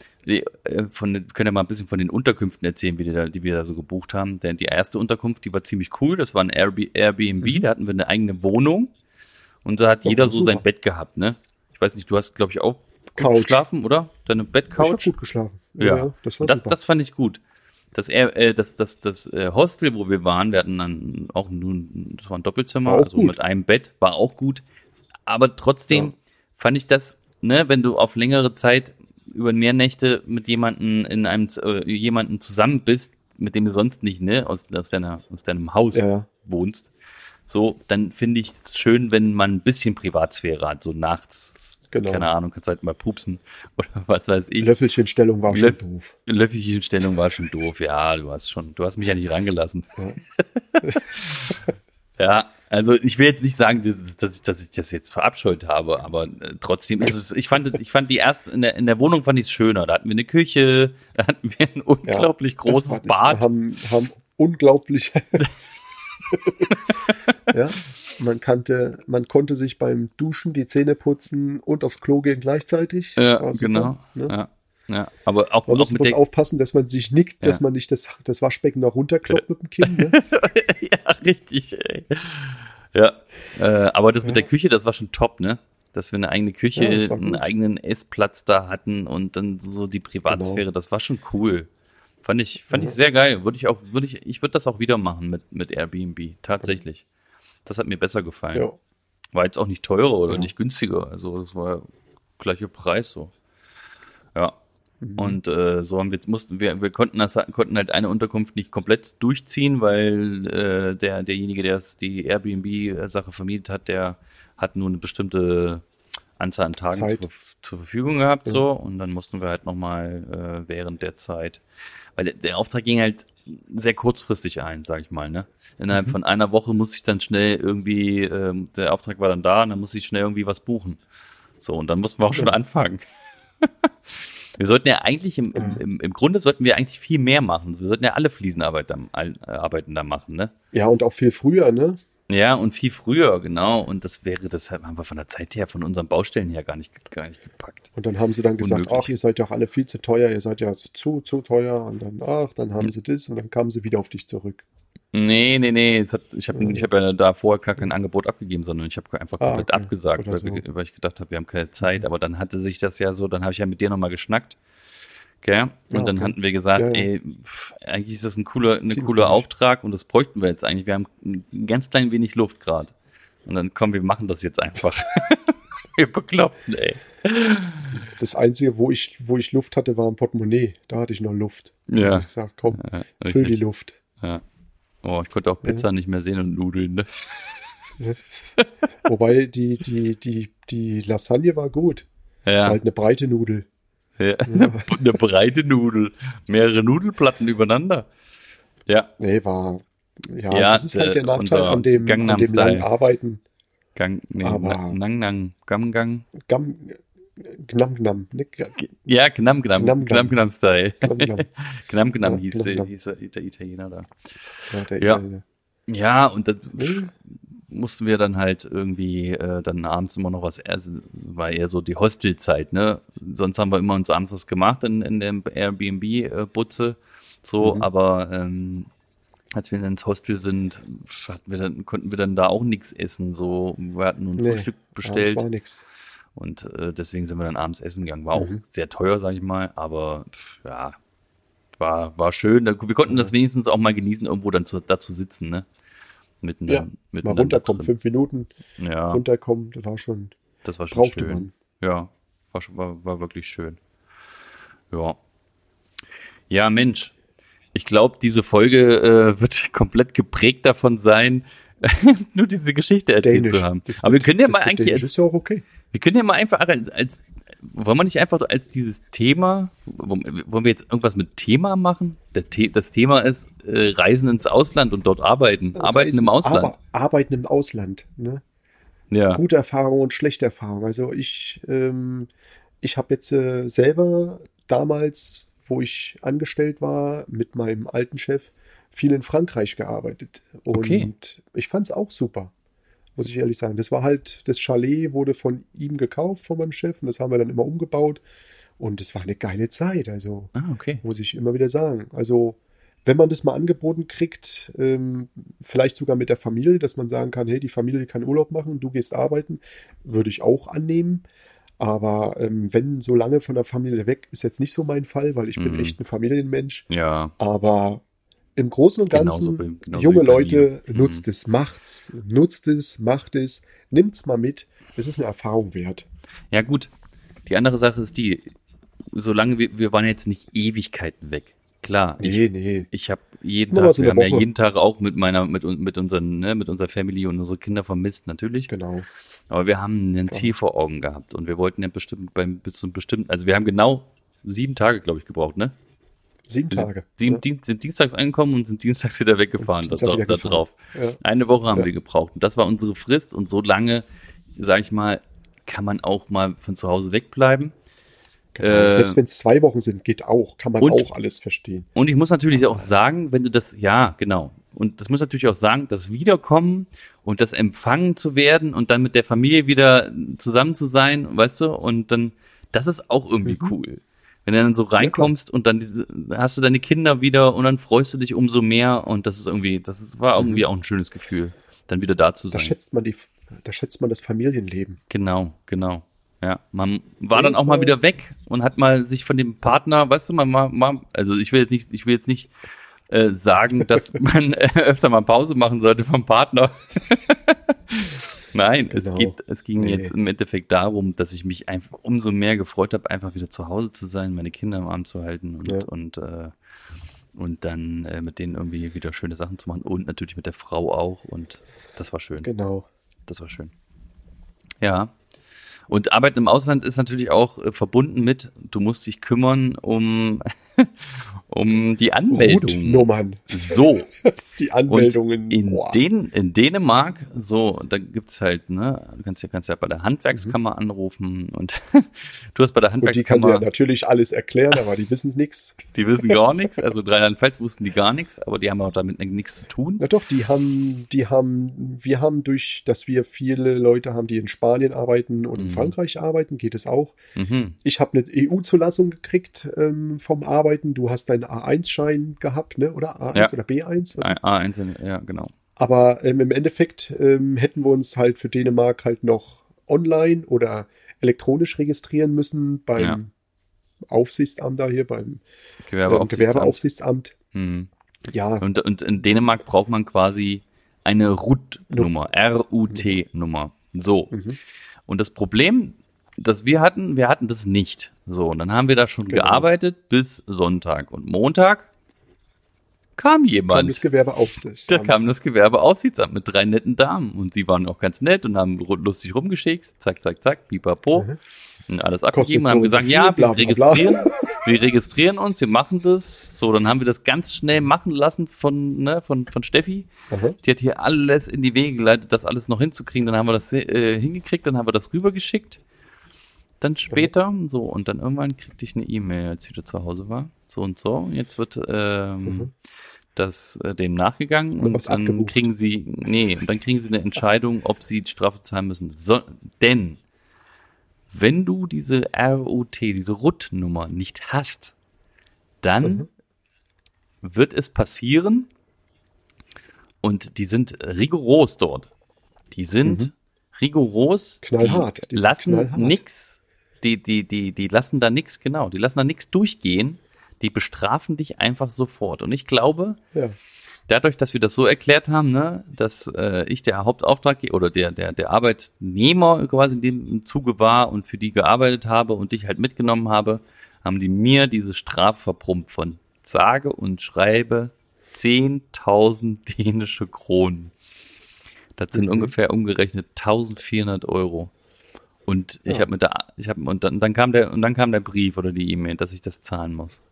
von, den- können ja mal ein bisschen von den Unterkünften erzählen, wie die, da, die wir da so gebucht haben. Denn die erste Unterkunft, die war ziemlich cool. Das war ein Airbnb, Airbnb da hatten wir eine eigene Wohnung und da hat Ja, jeder so super. sein Bett gehabt, ne? Ich weiß nicht, du hast, glaube ich, auch gut Couch. geschlafen, oder? Deine Ich habe Bettcouch? gut geschlafen. Ja, das war das, super. das fand ich gut. Das, äh, das, das, das äh, Hostel, wo wir waren, wir hatten dann auch nun, das war ein Doppelzimmer, War also gut. mit einem Bett, war auch gut. Aber trotzdem Ja. fand ich das, ne, wenn du auf längere Zeit über mehr Nächte mit jemanden in einem äh, jemanden zusammen bist, mit dem du sonst nicht, ne, aus, aus deiner, aus deinem Haus Ja. wohnst, so, dann finde ich es schön, wenn man ein bisschen Privatsphäre hat, so nachts, Genau. keine Ahnung, kannst halt mal pupsen [LAUGHS] oder was weiß ich. Löffelchenstellung war schon Löff- doof. Löffelchenstellung war schon doof. Ja, du hast schon, du hast mich ja nicht reingelassen. Ja. [LAUGHS] Ja, also ich will jetzt nicht sagen, dass, dass, ich, dass ich das jetzt verabscheut habe, aber äh, trotzdem ist es, ich fand, ich fand die erst in der, in der Wohnung fand ich es schöner. Da hatten wir eine Küche, da hatten wir ein Ja, unglaublich das großes. Bad. Wir haben, haben unglaublich. [LAUGHS] ja, man kannte, man konnte sich beim Duschen die Zähne putzen und aufs Klo gehen gleichzeitig. ja, super, genau. Ne? Ja, ja, aber auch, Man auch muss, aufpassen, dass man sich nickt, dass Ja. man nicht das, das Waschbecken noch runterkloppt mit dem Kinn. Ne? [LAUGHS] ja, richtig, ey. Ja, äh, aber das mit der Küche, das war schon top, ne? Dass wir eine eigene Küche, einen eigenen Essplatz da hatten und dann so die Privatsphäre, Genau. das war schon cool. Fand ich, fand ich sehr geil. Würde ich auch, würde ich, ich würde das auch wieder machen mit, mit Airbnb, tatsächlich. Das hat mir besser gefallen. War jetzt auch nicht teurer oder nicht günstiger. Also es war gleicher Preis so. Mhm. Und äh, so haben wir jetzt mussten wir, wir konnten das konnten halt eine Unterkunft nicht komplett durchziehen, weil äh, der derjenige, der es die Airbnb-Sache vermietet hat, der hat nur eine bestimmte Anzahl an Tagen zur, zur Verfügung gehabt, Ja. so und dann mussten wir halt nochmal äh, während der Zeit, weil der, Auftrag ging halt sehr kurzfristig ein, sag ich mal, ne? Innerhalb Mhm. von einer Woche muss ich dann schnell irgendwie, ähm, der Auftrag war dann da und dann muss ich schnell irgendwie was buchen. So, und dann mussten wir auch schon Ja. anfangen. [LAUGHS] Wir sollten ja eigentlich im, im, im, Grunde sollten wir eigentlich viel mehr machen. Wir sollten ja alle Fliesenarbeit da, all- äh, Arbeiten da machen, ne? ja, und auch viel früher, ne? Ja, und viel früher, genau. Und das wäre, das haben wir von der Zeit her, von unseren Baustellen her gar nicht, gar nicht gepackt. Und dann haben sie dann gesagt, Unmöglich. ach, ihr seid ja auch alle viel zu teuer, ihr seid ja zu, zu teuer. Und dann, ach, dann haben Hm. sie das und dann kamen sie wieder auf dich zurück. Nee, nee, nee. Es hat, ich habe Mhm. ich hab ja da vorher gar kein Angebot abgegeben, sondern ich habe einfach Ah, komplett okay. abgesagt, weil, so. Weil ich gedacht habe, wir haben keine Zeit. Aber dann hatte sich das ja so, dann habe ich ja mit dir nochmal geschnackt. Gell? Und Ah, dann okay. hatten wir gesagt, Ja, ja. ey, pff, eigentlich ist das ein cooler, ein cooler. Auftrag und das bräuchten wir jetzt eigentlich. Wir haben ein ganz klein wenig Luft gerade. Und dann komm, wir machen das jetzt einfach. [LAUGHS] wir bekloppten, ey. Das Einzige, wo ich, wo ich Luft hatte, war ein Portemonnaie. Da hatte ich noch Luft. Da Ja. hab ich gesagt, komm, Ja, füll die. Luft. Ja. Oh, ich konnte auch Pizza nicht mehr sehen und Nudeln. Ne? [LAUGHS] Wobei die, die, die, die Lasagne war gut. Ja. halt eine breite Nudel. Ja, eine, [LAUGHS] eine breite Nudel. Mehrere Nudelplatten übereinander. Ja, Nee, war. Ja, Ja, das ist halt der äh, Nachteil an dem, an dem langen Arbeiten. Gang, nee, Aber- Na- Nang, Nang, Gam, Gang. Gam, gnam, gnam. Ne? Ja, Gnam, Gnam, Gnam, Gnam, Gnam. Style. Gnam, gnam. [LAUGHS] Gnam, Gnam Ja, hieß, Gnam, äh, Gnam. hieß der Italiener da. Ja, der Ja. Italiener. Ja, und das Nee, mussten wir dann halt irgendwie äh, dann abends immer noch was essen, war eher so die Hostelzeit, ne? Sonst haben wir immer uns abends was gemacht in, in der Airbnb-Butze, so, Mhm. aber ähm, als wir dann ins Hostel sind, hatten wir dann, konnten wir dann da auch nichts essen, so, wir hatten ein Nee, Frühstück ja, bestellt das war nix. Und äh, deswegen sind wir dann abends essen gegangen. War auch Mhm. sehr teuer, sag ich mal, aber pff, ja, war, war schön. Wir konnten das wenigstens auch mal genießen, irgendwo dann zu, da zu sitzen, ne? Mitten, Ja, Mal miteinander runterkommen, fünf Minuten Ja, runterkommen, das war schon, das war schon schön. man. Ja, war, schon- war, war wirklich schön. Ja. Ja, Mensch. Ich glaube, diese Folge äh, wird [LAUGHS] komplett geprägt davon sein, [LAUGHS] nur diese Geschichte erzählt Dänisch. zu haben. Das Aber wir können ja das mal eigentlich als, ist ja auch okay. Wir können ja mal einfach als, als wollen wir nicht einfach als dieses Thema, wollen wir jetzt irgendwas mit Thema machen? Das Thema ist äh, Reisen ins Ausland und dort arbeiten. Arbeiten Reisen, im Ausland. Aber, arbeiten im Ausland, ne? Ja. Gute Erfahrung und schlechte Erfahrung. Also ich, ähm, ich habe jetzt äh, selber damals, wo ich angestellt war, mit meinem alten Chef, viel in Frankreich gearbeitet. Und okay. ich fand es auch super muss ich ehrlich sagen. Das war halt, das Chalet wurde von ihm gekauft, von meinem Chef, und das haben wir dann immer umgebaut. Und es war eine geile Zeit, also ah, okay. muss ich immer wieder sagen. Also, wenn man das mal angeboten kriegt, ähm, vielleicht sogar mit der Familie, dass man sagen kann, hey, die Familie kann Urlaub machen, du gehst arbeiten, würde ich auch annehmen. Aber ähm, wenn so lange von der Familie weg, ist jetzt nicht so mein Fall, weil ich mhm. bin echt ein Familienmensch. Ja. Aber im Großen und Ganzen, genauso, genauso junge Leute, mhm. nutzt es, macht's, nutzt es, macht es, nimmt's mal mit. Es ist eine Erfahrung wert. Ja, gut. Die andere Sache ist die, solange wir, wir waren jetzt nicht Ewigkeiten weg. Klar. Nee, ich, nee. Ich habe jeden Nur Tag, wir haben Woche. ja jeden Tag auch mit meiner, mit, mit unseren, ne, mit unserer Family und unsere Kinder vermisst, natürlich. Genau. Aber wir haben ein Ziel vor Augen gehabt und wir wollten ja bestimmt beim, bis zum bestimmten, also wir haben genau sieben Tage, glaube ich, gebraucht, ne? Sieben Tage. Sieben, ja. sind dienstags angekommen und sind dienstags wieder weggefahren. Das da, da drauf. Ja. Eine Woche haben ja. wir gebraucht. Und das war unsere Frist. Und so lange, sage ich mal, kann man auch mal von zu Hause wegbleiben. Genau. Äh, Selbst wenn es zwei Wochen sind, geht auch. Kann man und, auch alles verstehen. Und ich muss natürlich auch sagen, wenn du das, ja, genau. Und das muss natürlich auch sagen, das Wiederkommen und das Empfangen zu werden und dann mit der Familie wieder zusammen zu sein, weißt du, und dann, das ist auch irgendwie mhm. cool. Wenn du dann so reinkommst ja, und dann diese, hast du deine Kinder wieder und dann freust du dich umso mehr und das ist irgendwie, das ist, war irgendwie mhm. auch ein schönes Gefühl, dann wieder da zu sein. Da schätzt man die, da schätzt man das Familienleben. Genau, genau. Ja, man war ja, dann auch mal wieder weg und hat mal sich von dem Partner, weißt du, man mal also ich will jetzt nicht, ich will jetzt nicht äh, sagen, dass [LAUGHS] man äh, öfter mal Pause machen sollte vom Partner. [LAUGHS] Nein, genau. es, geht, es ging nee. jetzt im Endeffekt darum, dass ich mich einfach umso mehr gefreut habe, einfach wieder zu Hause zu sein, meine Kinder im Arm zu halten und, ja. und, äh, und dann äh, mit denen irgendwie wieder schöne Sachen zu machen und natürlich mit der Frau auch und das war schön. Genau. Das war schön. Ja. Und Arbeit im Ausland ist natürlich auch äh, verbunden mit, du musst dich kümmern um, [LAUGHS] um die Anmeldung. Nummern. So. [LAUGHS] Die Anmeldungen. Und in, Den, in Dänemark, so, da gibt's halt, ne, du kannst ja, kannst ja bei der Handwerkskammer mhm. anrufen und [LAUGHS] du hast bei der Handwerkskammer. Und die kann dir natürlich alles erklären, aber die wissen nichts. [LAUGHS] Die wissen gar nichts. Also Rheinland-Pfalz wussten die gar nichts, aber die haben auch damit nichts zu tun. Na doch, die haben, die haben, wir haben durch, dass wir viele Leute haben, die in Spanien arbeiten und mhm. in Frankreich arbeiten, geht es auch. Mhm. Ich habe eine EU-Zulassung gekriegt ähm, vom Arbeiten. Du hast dein A1-Schein gehabt, ne? oder A1 ja. oder B1? A1, ja, genau. Aber ähm, im Endeffekt ähm, hätten wir uns halt für Dänemark halt noch online oder elektronisch registrieren müssen beim ja. Aufsichtsamt da hier, beim Gewerbeaufsichtsamt. Ähm, Gewerbeaufsichtsamt. Mhm. Ja. Und, und in Dänemark braucht man quasi eine RUT-Nummer, R-U-T-Nummer. So. Mhm. Und das Problem das wir hatten, wir hatten das nicht. So, und dann haben wir da schon genau. gearbeitet bis Sonntag. Und Montag kam jemand. Kam das Gewerbeaufsichtsamt. Da kam das Gewerbeaufsichtsamt mit drei netten Damen. Und sie waren auch ganz nett und haben lustig rumgeschickt. Zack, zack, zack, pipapo. Mhm. Und alles abgegeben, haben gesagt, viel, ja, wir bla, bla, registrieren, bla. wir registrieren uns, wir machen das. So, dann haben wir das ganz schnell machen lassen von, ne, von, von Steffi. Mhm. Die hat hier alles in die Wege geleitet, das alles noch hinzukriegen. Dann haben wir das äh, hingekriegt, dann haben wir das rübergeschickt dann später, mhm. so, und dann irgendwann kriegte ich eine E-Mail, als ich wieder zu Hause war. So und so. Jetzt wird ähm, mhm. das äh, dem nachgegangen und, und dann abgebucht. kriegen sie, nee, und dann kriegen sie eine Entscheidung, ob sie die Strafe zahlen müssen. So, denn wenn du diese ROT, diese RUT-Nummer nicht hast, dann mhm. wird es passieren, und die sind rigoros dort. Die sind mhm. rigoros. Knallhart. Die lassen knallhart. Die, die, die, die lassen da nichts, genau, die lassen da nichts durchgehen. Die bestrafen dich einfach sofort. Und ich glaube, ja. dadurch, dass wir das so erklärt haben, ne, dass äh, ich der Hauptauftraggeber oder der, der, der Arbeitnehmer quasi in dem Zuge war und für die gearbeitet habe und dich halt mitgenommen habe, haben die mir diese Strafverprumpt von sage und schreibe 10.000 dänische Kronen. Das sind mhm. ungefähr umgerechnet 1400 Euro. Und ich Ja. habe mit der, ich habe und dann, dann kam der und dann kam der Brief oder die E-Mail, dass ich das zahlen muss.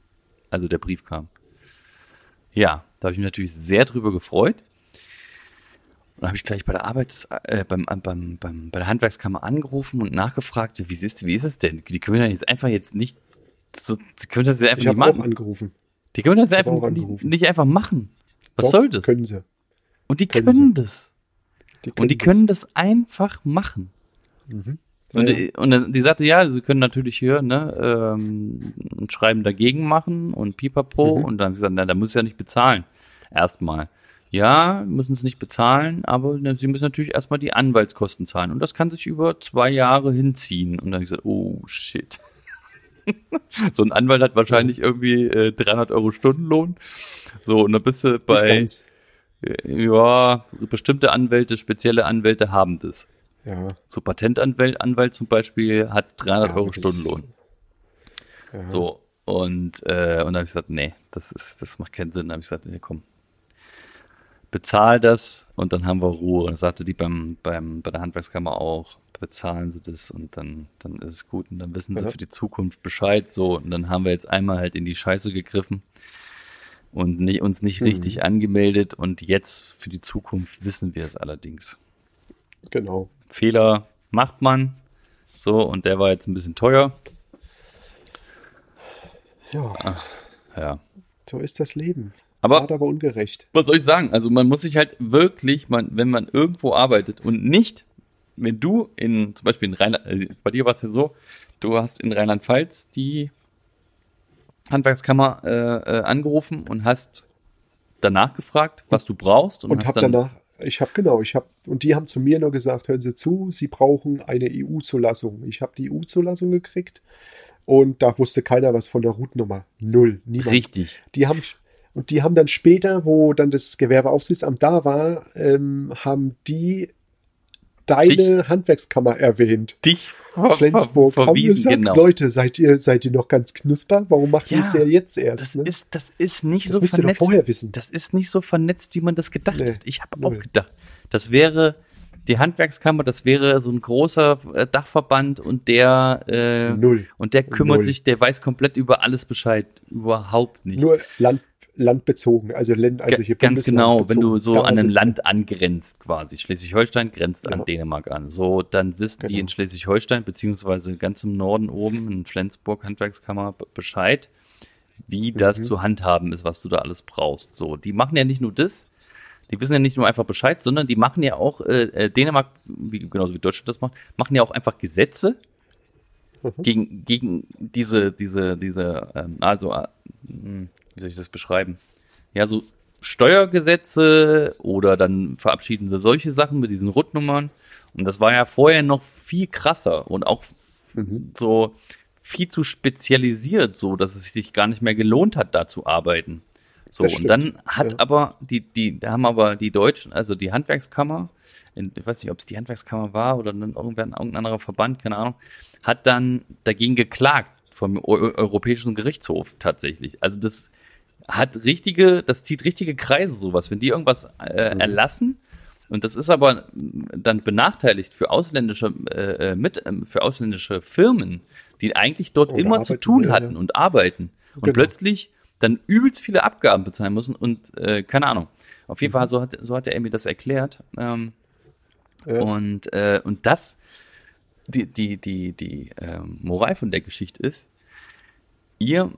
Also der Brief kam. Ja, da habe ich mich natürlich sehr drüber gefreut. Und habe ich gleich bei der Arbeits, äh, beim, beim, beim, bei der Handwerkskammer angerufen und nachgefragt, wie ist, wie ist es denn? Die können ja jetzt einfach jetzt nicht, so, die können das ja einfach Ich nicht habe auch machen. angerufen. Die können das einfach nicht, nicht einfach machen. Was Doch, soll das? Können sie. und die können können, das. Die Und die können das einfach machen. Mhm. Und, Ja, die, und die sagte, ja, sie können natürlich hier ne, ähm, ein Schreiben dagegen machen und pipapo. Mhm. Und dann habe ich gesagt, na, da muss ich ja nicht bezahlen. Erstmal. Ja, müssen sie nicht bezahlen, aber ne, sie müssen natürlich erstmal die Anwaltskosten zahlen. Und das kann sich über zwei Jahre hinziehen. Und dann habe ich gesagt, oh shit. [LAUGHS] so ein Anwalt hat wahrscheinlich irgendwie äh, 300 Euro Stundenlohn. So, und dann bist du bei, äh, ja, bestimmte Anwälte, spezielle Anwälte haben das. Ja. So Patentanwalt Anwalt zum Beispiel hat 300 Ja, Euro das- Stundenlohn. ja. So. Und, äh, und dann habe ich gesagt, nee, das ist, das macht keinen Sinn. Dann habe ich gesagt, nee, komm. Bezahl das und dann haben wir Ruhe. Und dann sagte die beim, beim, bei der Handwerkskammer auch, bezahlen sie das und dann, dann ist es gut und dann wissen sie Ja. für die Zukunft Bescheid. So, und dann haben wir jetzt einmal halt in die Scheiße gegriffen und nicht, uns nicht Mhm. richtig angemeldet und jetzt für die Zukunft wissen wir es allerdings. Genau. Fehler macht man. So, und der war jetzt ein bisschen teuer. Ja, Ja. so ist das Leben. Aber Hart, aber ungerecht. was soll ich sagen? Also man muss sich halt wirklich, man, wenn man irgendwo arbeitet und nicht, wenn du in, zum Beispiel in Rheinland, also bei dir war es ja so, du hast in Rheinland-Pfalz die Handwerkskammer äh, äh, angerufen und hast danach gefragt, was du brauchst und, Und hast habe dann danach, ich habe genau, ich habe, und die haben zu mir nur gesagt, hören Sie zu, Sie brauchen eine EU-Zulassung. Ich habe die EU-Zulassung gekriegt und da wusste keiner was von der Routennummer. Null, niemand. richtig. Die haben, und die haben dann später, wo dann das Gewerbeaufsichtsamt da war, ähm, haben die deine Handwerkskammer erwähnt. Dich ver Flensburg ver verwiesen, gesagt, genau. Leute, seid ihr, seid ihr noch ganz knusper? Warum macht ihr Ja, es ja jetzt erst? Das ne? ist, das ist nicht Das so müsst ihr doch vernetzt. vorher wissen. Das ist nicht so vernetzt, wie man das gedacht Nee, hat. Ich habe auch gedacht, das wäre die Handwerkskammer, das wäre so ein großer äh, Dachverband und der äh, Null. und der kümmert Null. sich, der weiß komplett über alles Bescheid, überhaupt nicht. Nur Land, landbezogen, also, Länd, also hier Ganz genau, wenn du so an ein sind sie. Land angrenzt quasi. Schleswig-Holstein grenzt an Ja. Dänemark an. So, dann wissen die Genau. in Schleswig-Holstein, beziehungsweise ganz im Norden oben in Flensburg, Handwerkskammer, Bescheid, wie das Mhm. zu handhaben ist, was du da alles brauchst. So, die machen ja nicht nur das, die wissen ja nicht nur einfach Bescheid, sondern die machen ja auch, äh, äh, Dänemark, wie, genauso wie Deutschland das macht, machen ja auch einfach Gesetze Mhm. gegen, gegen diese, diese, diese, ähm, also, äh, hm, wie soll ich das beschreiben? Ja, so Steuergesetze oder dann verabschieden sie solche Sachen mit diesen Rutnummern. Und das war ja vorher noch viel krasser und auch Mhm. so viel zu spezialisiert, so dass es sich gar nicht mehr gelohnt hat, da zu arbeiten. So, und dann hat ja. aber die, die, da haben aber die Deutschen, also die Handwerkskammer, in, ich weiß nicht, ob es die Handwerkskammer war oder dann irgendwer, irgendein anderer Verband, keine Ahnung, hat dann dagegen geklagt vom Eu Europäischen Gerichtshof tatsächlich. Also das hat richtige, das zieht richtige Kreise sowas. Wenn die irgendwas äh, Mhm. erlassen und das ist aber mm, dann benachteiligt für ausländische äh, äh, mit ähm, für ausländische Firmen, die eigentlich dort Oder immer zu tun ja, hatten ja. und arbeiten und Genau. plötzlich dann übelst viele Abgaben bezahlen müssen und äh, keine Ahnung. Auf jeden Fall so hat so hat er mir das erklärt. Ähm, Ja. und, äh, und das, die, die, die, die ähm, Moral von der Geschichte ist, ihr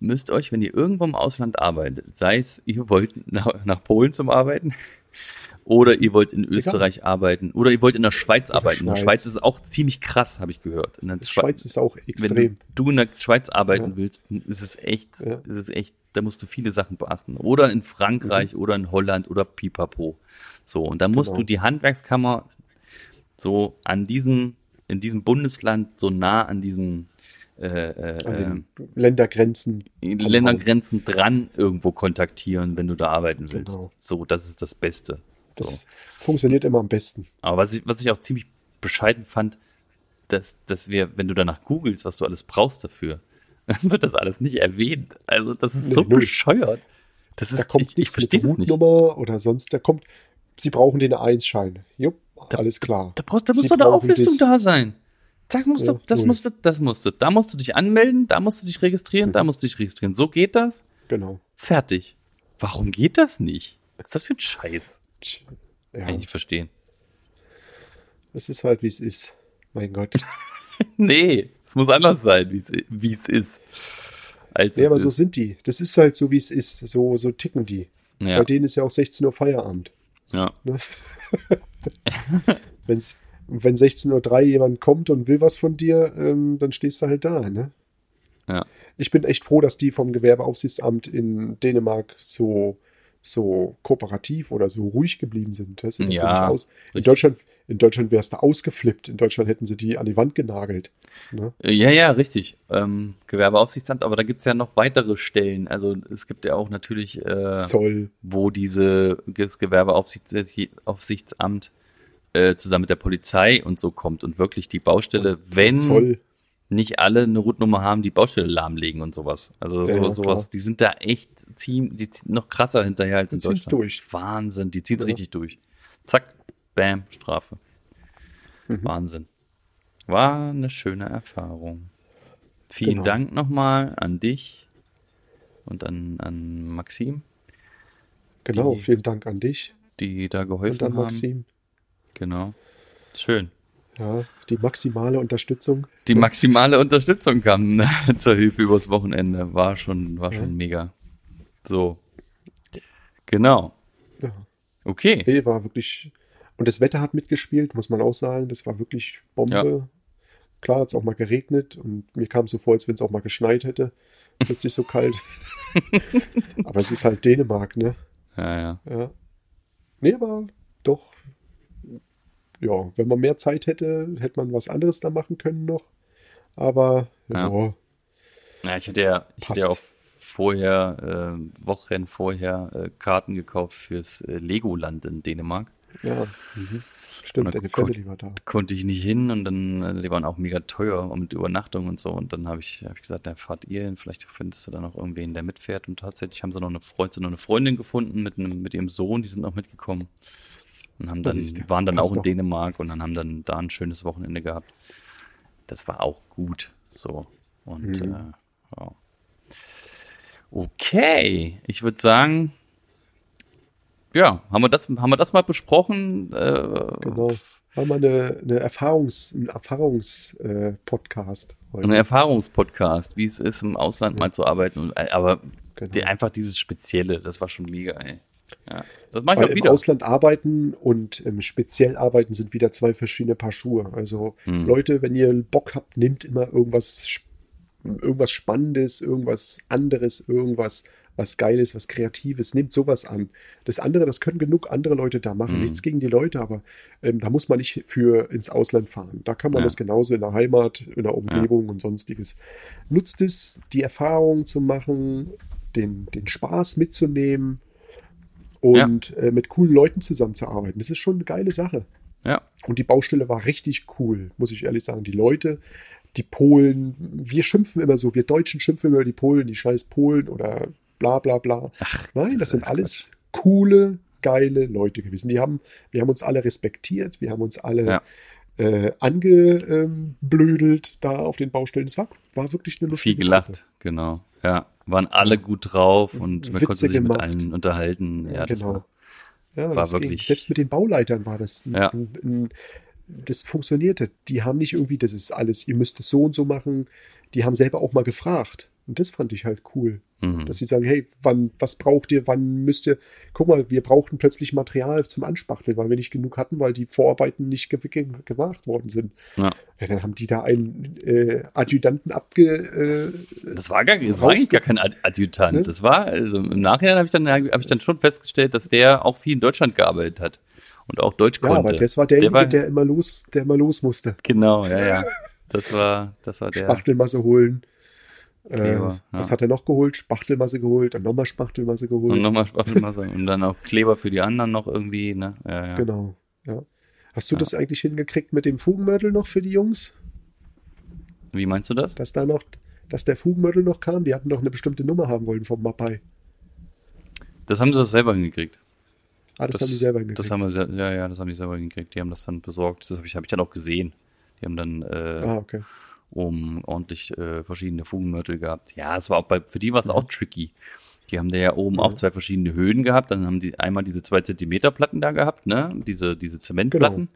müsst euch, wenn ihr irgendwo im Ausland arbeitet, sei es, ihr wollt nach, nach Polen zum Arbeiten [LAUGHS] oder ihr wollt in Österreich arbeiten oder ihr wollt in der Schweiz arbeiten. In der Schweiz. Schweiz ist es auch ziemlich krass, habe ich gehört. In der Schwe- Schweiz ist auch wenn extrem. du, du in der Schweiz arbeiten Ja. willst, ist es echt, Ja. ist es echt, da musst du viele Sachen beachten. Oder in Frankreich Mhm. oder in Holland oder Pipapo. So, und da musst Genau. du die Handwerkskammer so an diesem, in diesem Bundesland so nah an diesem äh, äh, äh, den Ländergrenzen. Ländergrenzen dran irgendwo kontaktieren, wenn du da arbeiten willst. Genau. So, das ist das Beste. So. Das funktioniert immer am besten. Aber was ich, was ich auch ziemlich bescheiden fand, dass, dass wir, wenn du danach googelst, was du alles brauchst dafür, dann [LAUGHS] wird das alles nicht erwähnt. Also das ist Nee, so null. bescheuert. Das ist, Da kommt ich, ich nichts verstehe mit. Routnummer oder sonst. Da kommt, Sie brauchen den A1-Schein. Jupp, alles klar. Da, brauchst, da muss doch eine Auflistung das- da sein. Das musst du, Ja, das musst du, das musst du. Da musst du dich anmelden, da musst du dich registrieren, da musst du dich registrieren. So geht das. Genau. Fertig. Warum geht das nicht? Was ist das für ein Scheiß? Tch, Kann Ja, ich nicht verstehen. es ist halt, wie es ist. Mein Gott. [LAUGHS] Nee, es muss anders sein, wie es, ist. Als Nee, aber so ist. sind die. Das ist halt so, wie es ist. So, so ticken die. Ja, Bei denen ist ja auch 16 Uhr Feierabend. ja. Ne? [LAUGHS] Wenn's, wenn 16.03 Uhr jemand kommt und will was von dir, ähm, dann stehst du halt da. Ne? Ja. Ich bin echt froh, dass die vom Gewerbeaufsichtsamt in Dänemark so, so kooperativ oder so ruhig geblieben sind. Weißt du, dass sie Ja, aus, in richtig. Deutschland, in Deutschland wärst du ausgeflippt. In Deutschland hätten sie die an die Wand genagelt. Ne? Ja, ja, richtig. Ähm, Gewerbeaufsichtsamt, aber da gibt's ja noch weitere Stellen. Also es gibt ja auch natürlich, äh, Zoll. wo diese das Gewerbeaufsichtsamt äh, zusammen mit der Polizei und so kommt und wirklich die Baustelle, wenn Zoll. nicht alle eine Routnummer haben, die Baustelle lahmlegen und sowas. Also so, Ja, sowas, klar. die sind da echt ziehen noch krasser hinterher als in Die ziehen's Deutschland. durch. Wahnsinn, die zieht's Ja. richtig durch. Zack, bam, Strafe. Mhm. Wahnsinn. War eine schöne Erfahrung. Vielen Genau. Dank nochmal an dich und an, an Maxim, Genau, Die- vielen Dank an dich die da und geholfen an haben. Genau. Schön. Ja, die maximale Unterstützung. Die maximale Unterstützung kam [LAUGHS] zur Hilfe übers Wochenende. War schon, war Ja. schon mega. So. Genau. Ja. Okay. Nee, war wirklich. Und das Wetter hat mitgespielt, muss man auch sagen. Das war wirklich Bombe. Klar hat es auch mal geregnet und mir kam es so vor, als wenn es auch mal geschneit hätte. Plötzlich so kalt. [LAUGHS] aber es ist halt Dänemark, ne? Ja, ja. Ja. Nee, aber doch. Ja, wenn man mehr Zeit hätte, hätte man was anderes da machen können noch. Aber Ja. ja, Ja, ich hatte ja, ich hatte ja auch vorher, äh, Wochen vorher, äh, Karten gekauft fürs äh, Legoland in Dänemark. ja. Mhm. Stimmt, deine kon- Family war da. Konnte ich nicht hin und dann, äh, die waren auch mega teuer und mit Übernachtung und so. Und dann habe ich, hab ich gesagt, dann fahrt ihr hin, vielleicht findest du da noch irgendwen, der mitfährt. Und tatsächlich haben sie noch eine Freundin, so noch eine Freundin gefunden mit, einem, mit ihrem Sohn, die sind auch mitgekommen. Und haben Da dann, waren dann passt auch in doch. Dänemark und dann haben dann da ein schönes Wochenende gehabt. Das war auch gut. So. Und Mhm. äh, ja. Okay, ich würde sagen, ja, haben wir das, haben wir das mal besprochen? Äh, Genau. War mal eine, eine Erfahrungs, ein Erfahrungs-Podcast heute. Ein Erfahrungspodcast, wie es ist, im Ausland mal zu arbeiten. Und, äh, aber Genau. die, einfach dieses Spezielle, das war schon mega, ey. Ja, das mache ich Weil auch im wieder. Ausland arbeiten und ähm, speziell arbeiten sind wieder zwei verschiedene Paar Schuhe. Also Hm. Leute, wenn ihr Bock habt, nehmt immer irgendwas, irgendwas Spannendes, irgendwas anderes, irgendwas was Geiles, was Kreatives. Nehmt sowas an. Das andere, das können genug andere Leute da machen. Mhm. Nichts gegen die Leute, aber ähm, da muss man nicht für ins Ausland fahren. Da kann man Ja. das genauso in der Heimat, in der Umgebung und sonstiges. Nutzt es, die Erfahrung zu machen, den, den Spaß mitzunehmen und äh, mit coolen Leuten zusammenzuarbeiten. Das ist schon eine geile Sache. Ja, Und die Baustelle war richtig cool, muss ich ehrlich sagen. Die Leute, die Polen, wir schimpfen immer so, wir Deutschen schimpfen immer über die Polen, die scheiß Polen oder bla bla bla. Nein, das das, sind alles alles coole, geile Leute gewesen. Die haben, wir haben uns alle respektiert, wir haben uns alle Ja. Äh, angeblödelt da auf den Baustellen. Es war, war wirklich eine lustige viel gelacht, genau. Ja, waren alle gut drauf und man Witze konnte sich mit gemacht. allen unterhalten. Ja, das genau. war, Ja, war das ging. wirklich- Selbst mit den Bauleitern war das. ein- Ja. ein, ein, das funktionierte. Die haben nicht irgendwie, das ist alles, ihr müsst es so und so machen. Die haben selber auch mal gefragt. Und das fand ich halt cool. mhm. Dass sie sagen, hey, wann, was braucht ihr, wann müsst ihr, guck mal, wir brauchten plötzlich Material zum Anspachteln, weil wir nicht genug hatten, weil die Vorarbeiten nicht ge ge gemacht worden sind. Ja. Ja, dann haben die da einen äh, Adjutanten abge, äh, Das war gar, das war eigentlich gar kein Ad- Adjutant. Ne? Das war, also im Nachhinein habe ich dann, habe ich dann schon festgestellt, dass der auch viel in Deutschland gearbeitet hat und auch Deutsch ja, konnte. aber das war derjenige, war- der immer los, der immer los musste. Genau, ja, ja. Das war, das war der. Spachtelmasse holen. Äh, Kleber, Was ja. hat er noch geholt? Spachtelmasse geholt, dann nochmal Spachtelmasse geholt. Und nochmal Spachtelmasse [LAUGHS] und dann auch Kleber für die anderen noch irgendwie, ne? Ja, ja. Genau, ja. Hast du das eigentlich hingekriegt mit dem Fugenmörtel noch für die Jungs? Wie meinst du das? Dass da noch, dass der Fugenmörtel noch kam? Die hatten doch eine bestimmte Nummer haben wollen vom Mapai. Das haben sie das selber hingekriegt. Ah, das, haben die selber hingekriegt. Das haben wir, ja, ja, das haben die selber hingekriegt. Die haben das dann besorgt. Das habe ich, hab ich dann auch gesehen. Die haben dann äh, Ah, okay. Um ordentlich äh, verschiedene Fugenmörtel gehabt. Ja, es war auch bei, für die war es auch Mhm. tricky. Die haben da ja oben auch zwei verschiedene Höhen gehabt. Dann haben die einmal diese zwei Zentimeter Platten da gehabt, ne? Diese, diese Zementplatten,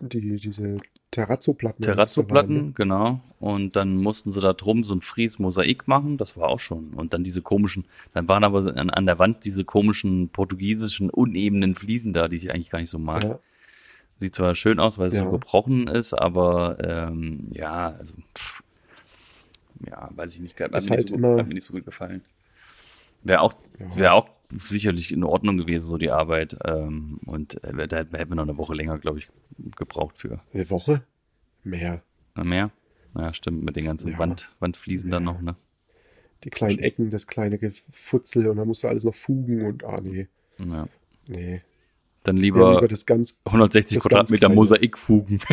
Die, diese Terrazzo-Platten. Terrazzo-Platten, genau. Und dann mussten sie da drum so ein Fries-Mosaik machen. Das war auch schon. Und dann diese komischen, dann waren aber an, an der Wand diese komischen portugiesischen unebenen Fliesen da, die ich eigentlich gar nicht so mag. Ja, Sieht zwar schön aus, weil es Ja. so gebrochen ist, aber ähm, ja, also pff, ja, weiß ich nicht, hat, Ist mir, halt nicht so, immer- hat mir nicht so gut gefallen. Wäre auch, Ja. wäre auch sicherlich in Ordnung gewesen, so die Arbeit. Ähm, und äh, da hätten wir noch eine Woche länger, glaube ich, gebraucht für. eine Woche? Mehr. Na, mehr? Naja, stimmt, mit den ganzen Ja. Wand, Wandfliesen dann Ja. noch, ne? Die kleinen Ecken, das kleine Gefutzel und dann musst du alles noch fugen und ah nee, Ja. nee. Dann Ja, lieber lieber das ganz 160 das ganz Quadratmeter Kleine. Mosaikfugen. [LAUGHS]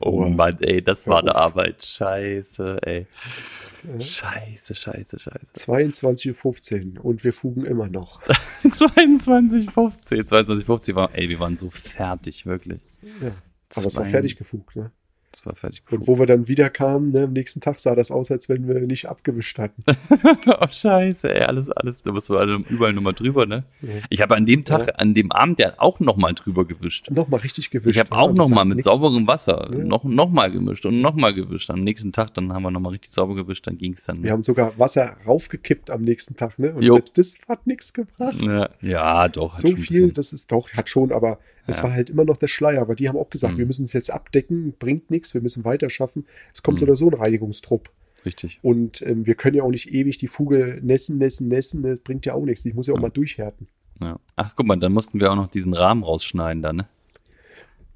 oh. Mann, ey, das war eine. Arbeit. Scheiße, ey. Scheiße, scheiße, scheiße. 22.15 Uhr und wir fugen immer noch. [LAUGHS] 22,15. 22,50 war, ey, wir waren so fertig, wirklich. Ja. Aber es war fertig gefugt, ne? Das war fertig. Und wo wir dann wieder kamen, ne, am nächsten Tag sah das aus, als wenn wir nicht abgewischt hatten. [LAUGHS] oh, scheiße, ey, alles, alles, da musst du überall nochmal drüber, ne? Ja. Ich habe an dem Tag, Ja. an dem Abend ja auch nochmal drüber gewischt. Nochmal richtig gewischt. Ich habe auch nochmal mit sauberem Wasser Ja. noch, noch mal gemischt und nochmal gewischt. Am nächsten Tag, dann haben wir nochmal richtig sauber gewischt, dann ging's dann. Wir haben sogar Wasser raufgekippt am nächsten Tag, ne? Und Jo. selbst das hat nichts gebracht. ja, doch. hat so viel, das ist doch, hat schon, aber es Ja. war halt immer noch der Schleier. Aber die haben auch gesagt, Mhm. wir müssen es jetzt abdecken, bringt nichts, wir müssen weiter schaffen. Es kommt Mhm. oder so ein Reinigungstrupp. Richtig. Und ähm, wir können ja auch nicht ewig die Fuge nässen, nässen, nässen, das bringt ja auch nichts. Ich muss ja auch Ja. mal durchhärten. Ja. Ach, guck mal, dann mussten wir auch noch diesen Rahmen rausschneiden dann, ne?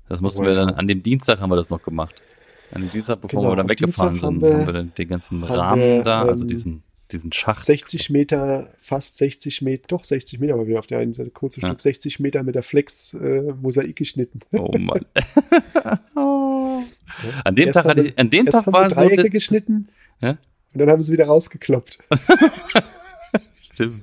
Das mussten Oh, wir dann, an dem Dienstag haben wir das noch gemacht. An dem Dienstag, bevor Genau, wir dann weggefahren sind, haben wir- haben wir dann den ganzen Rahmen wir, da, also ähm, diesen, diesen Schacht. 60 Meter, fast 60 Meter, doch 60 Meter, aber wir auf der einen Seite kurzes Ja. Stück 60 Meter mit der Flex äh, Mosaik geschnitten. Oh Mann. [LAUGHS] [LAUGHS] An dem Erst Tag hatte ich, an dem Tag war so, Dreiecke der- geschnitten Ja? und dann haben sie wieder rausgekloppt. [LAUGHS] Stimmt.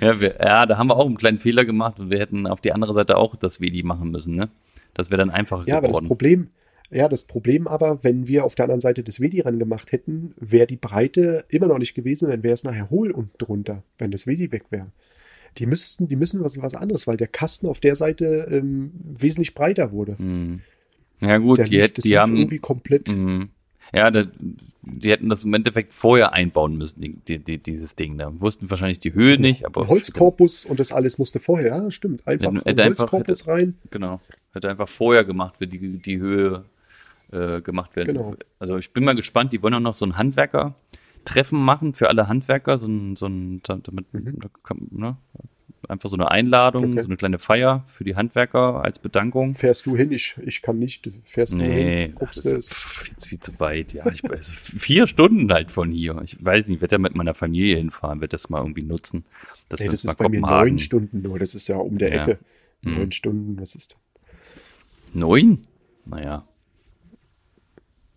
Ja, wir, ja, da haben wir auch einen kleinen Fehler gemacht und wir hätten auf die andere Seite auch das Wedi machen müssen, ne? Das wäre dann einfacher Ja, aber das geworden. Problem, ja, das Problem aber, wenn wir auf der anderen Seite des Wedi ran gemacht hätten, wäre die Breite immer noch nicht gewesen, dann wäre es nachher hohl unten drunter, wenn das Wedi weg wäre. Die müssten, die müssen was, was anderes, weil der Kasten auf der Seite ähm, wesentlich breiter wurde. Hm. Ja, gut, Der die, lief, die lief haben. irgendwie komplett. Mhm. Ja, da, die hätten das im Endeffekt vorher einbauen müssen, die, die, die, dieses Ding. Da wussten wahrscheinlich die Höhe nicht, aber. Holzkorpus und das alles musste vorher, ja, stimmt. Einfach ein hätte einfach- Holzkorpus rein. Genau. Hätte einfach vorher gemacht, wie die, die Höhe äh, gemacht werden. Genau. Also ich bin mal gespannt, die wollen auch noch so ein Handwerker-Treffen machen für alle Handwerker, so ein, so ein damit, da kann, ne? einfach so eine Einladung, Mhm. Okay. so eine kleine Feier für die Handwerker als Bedankung. Fährst du hin? Ich, ich kann nicht. Fährst du Nee, hin? ach, das ist viel, zu- viel zu weit. Ja, ich weiß, vier Stunden halt von hier. Ich weiß nicht, ich werde ja mit meiner Familie hinfahren, werde das mal irgendwie nutzen. Dass Nee, das ist bei mir neun Stunden nur. Das ist ja um der Ja. Ecke. Mhm. Neun Stunden, was ist Neun? Naja.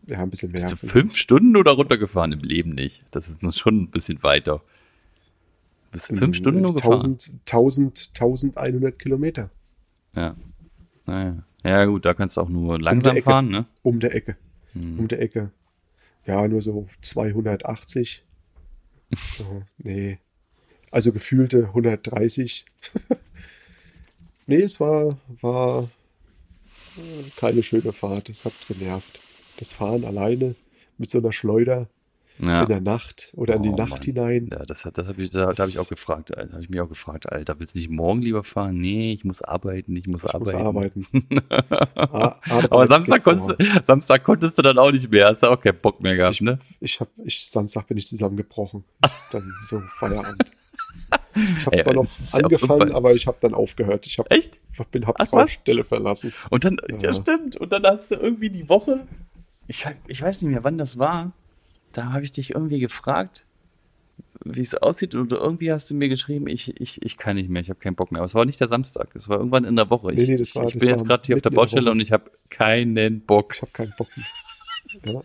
Ja, ein bisschen mehr. Bist du fünf Stunden oder runtergefahren? Im Leben nicht. Das ist schon ein bisschen weiter. Bist du fünf Stunden nur gefahren? 1000, 1000, 1100 Kilometer Ja. Naja. Ja, gut, da kannst du auch nur langsam Ecke. fahren, ne? um der Ecke. Hm. Um der Ecke. Ja, nur so 280. oh, [LAUGHS] nee. Also gefühlte 130. [LAUGHS] nee, es war, war äh, keine schöne Fahrt. Es hat genervt. Das Fahren alleine mit so einer Schleuder Ja. in der Nacht oder in die Oh, Nacht Mann. hinein. Ja, das, hat- das habe ich, da, da hab ich auch gefragt, Alter. Habe ich mich auch gefragt, Alter, willst du nicht morgen lieber fahren? Nee, ich muss arbeiten, ich muss Ich muss arbeiten. arbeiten. [LAUGHS] A- Arbeit Aber Samstag konntest, du, Samstag konntest du dann auch nicht mehr, hast du auch keinen Bock mehr gehabt, Ich, ne? ich hab, ich, Samstag bin ich zusammengebrochen. Dann so Feierabend. Ich habe [LAUGHS] zwar noch angefangen, aber ich habe dann aufgehört. Ich habe Echt? bin hab Ach? Stelle verlassen. Und dann, ja. Ja. stimmt, und dann hast du irgendwie die Woche, ich, ich weiß nicht mehr, wann das war, da habe ich dich irgendwie gefragt, wie es aussieht, und irgendwie hast du mir geschrieben, ich, ich, ich kann nicht mehr, ich habe keinen Bock mehr. Aber es war nicht der Samstag, es war irgendwann in der Woche. Ich, Nee, nee, das war- ich das bin jetzt gerade hier auf der Baustelle und ich habe keinen Bock. Ich habe keinen Bock mehr. Ja.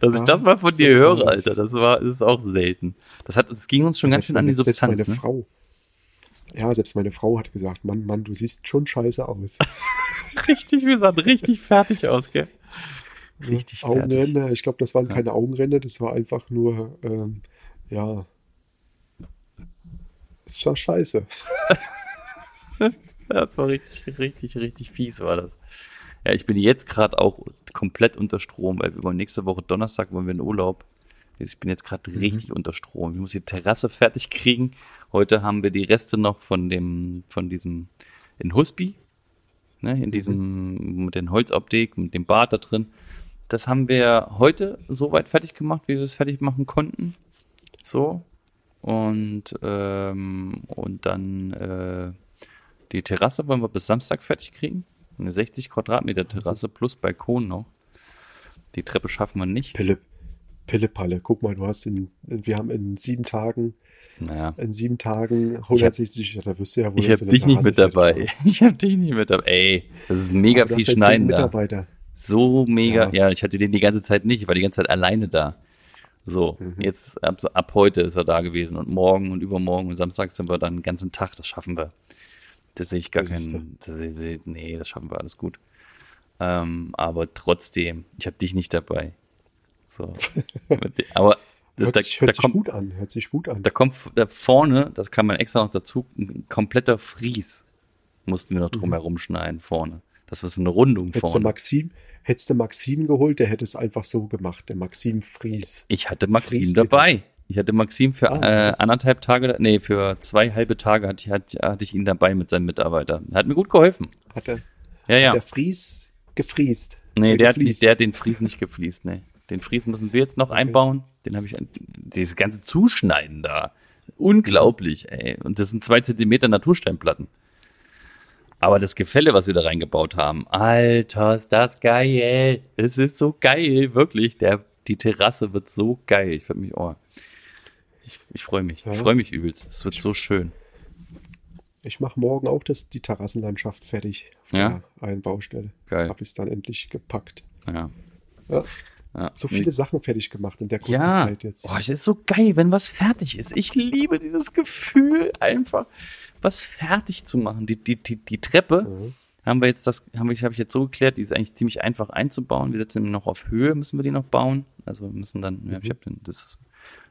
Dass ich Ja, das mal von dir höre, das. Alter, das war, das ist auch selten. Das hat, das ging uns schon ganz Selbst schön an die meine- selbst Substanz, meine ne? Frau. Ja, selbst meine Frau hat gesagt, Mann, Mann, du siehst schon scheiße aus. [LAUGHS] richtig, wie gesagt, richtig fertig aus, gell? Richtig Augenränder, fertig. ich glaube, das waren ja. keine Augenränder, das war einfach nur, ähm, ja, ist schon scheiße. [LAUGHS] das war richtig, richtig, richtig fies, war das. Ja, ich bin jetzt gerade auch komplett unter Strom, weil wir nächste Woche Donnerstag wollen wir in Urlaub. Ich bin jetzt gerade mhm. richtig unter Strom. Ich muss die Terrasse fertig kriegen. Heute haben wir die Reste noch von dem, von diesem in Husby, ne, in diesem mhm. mit den Holzoptik, mit dem Bad da drin. Das haben wir heute soweit fertig gemacht, wie wir es fertig machen konnten. So. Und, ähm, und dann äh, die Terrasse wollen wir bis Samstag fertig kriegen. Eine 60 Quadratmeter Terrasse plus Balkon noch. Die Treppe schaffen wir nicht. Pille, Pille-Palle. Guck mal, du hast in, wir haben in sieben Tagen, naja. in sieben Tagen 160, hab, da wirst du ja wohl. Ich habe dich nicht mit dabei. [LAUGHS] Ich habe dich nicht mit dabei. Ey, das ist mega Aber viel Schneiden da. So mega. Ja. ja. ich hatte den die ganze Zeit nicht. Ich war die ganze Zeit alleine da. So, mhm. jetzt ab, ab heute ist er da gewesen und morgen und übermorgen und Samstag sind wir dann den ganzen Tag. Das schaffen wir. Das sehe ich gar keinen. Das sehe, nee, das schaffen wir alles gut. Ähm, aber trotzdem, ich habe dich nicht dabei. So. [LAUGHS] aber hört, da, sich, hört da sich kommt, gut an, hört sich gut an. Da kommt da vorne, das kann man extra noch dazu, ein kompletter Fries mussten wir noch drum mhm. herum schneiden vorne. Das ist eine Rundung hättest vorne. Du Maxim, hättest du Maxim geholt, der hätte es einfach so gemacht, der Maxim Fries. Ich hatte Maxim Fries dabei. Ich hatte Maxim für ah, äh, anderthalb Tage, nee, für zwei halbe Tage hatte ich, hatte, hatte ich ihn dabei mit seinem Mitarbeiter. Hat mir gut geholfen. Hat er, ja, ja. Der Fries gefriest? Nee, der, hat, nicht, der hat den Fries nicht gefliest, nee. Den Fries müssen wir jetzt noch okay. einbauen. Den habe ich, dieses ganze Zuschneiden da. Unglaublich, ey. Und das sind zwei Zentimeter Natursteinplatten. Aber das Gefälle, was wir da reingebaut haben, Alter, ist das geil. Es ist so geil, wirklich. Der, die Terrasse wird so geil. Ich würde mich, oh, ich, ich freue mich. Ich freue mich übelst. Es wird so schön. Ich mache morgen auch das, die Terrassenlandschaft fertig auf ja? der einen Baustelle. Geil. Habe ich es dann endlich gepackt. Ja. ja. ja. So viele Sachen fertig gemacht in der kurzen ja. Zeit jetzt. Boah, es ist so geil, wenn was fertig ist. Ich liebe dieses Gefühl, einfach was fertig zu machen. Die, die, die, die Treppe mhm. haben wir jetzt das, habe ich, hab ich jetzt so geklärt, die ist eigentlich ziemlich einfach einzubauen. Wir setzen noch auf Höhe, müssen wir die noch bauen. Also wir müssen dann, mhm. ich habe das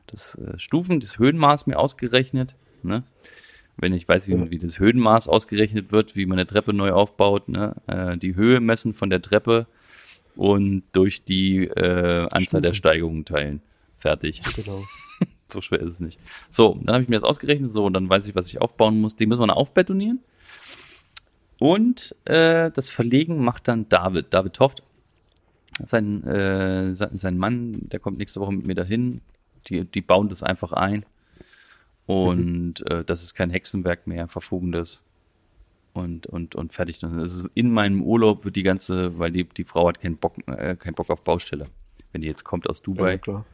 das äh, Stufen, das Höhenmaß mir ausgerechnet. Ne? Wenn ich weiß, wie, wie das Höhenmaß ausgerechnet wird, wie man eine Treppe neu aufbaut, ne? Äh, die Höhe messen von der Treppe und durch die äh, Anzahl Stufen. der Steigungen teilen. Fertig. Genau. So schwer ist es nicht. So, dann habe ich mir das ausgerechnet, so, und dann weiß ich, was ich aufbauen muss. Die müssen wir aufbetonieren. Und äh, das Verlegen macht dann David, David Toft. Sein, äh, sein Mann, der kommt nächste Woche mit mir dahin, die, die bauen das einfach ein. Und mhm. äh, das ist kein Hexenwerk mehr, verfugendes. Und, und, und fertig. Das ist in meinem Urlaub wird die ganze, weil die, die Frau hat keinen Bock, äh, keinen Bock auf Baustelle. Wenn die jetzt kommt aus Dubai, ja,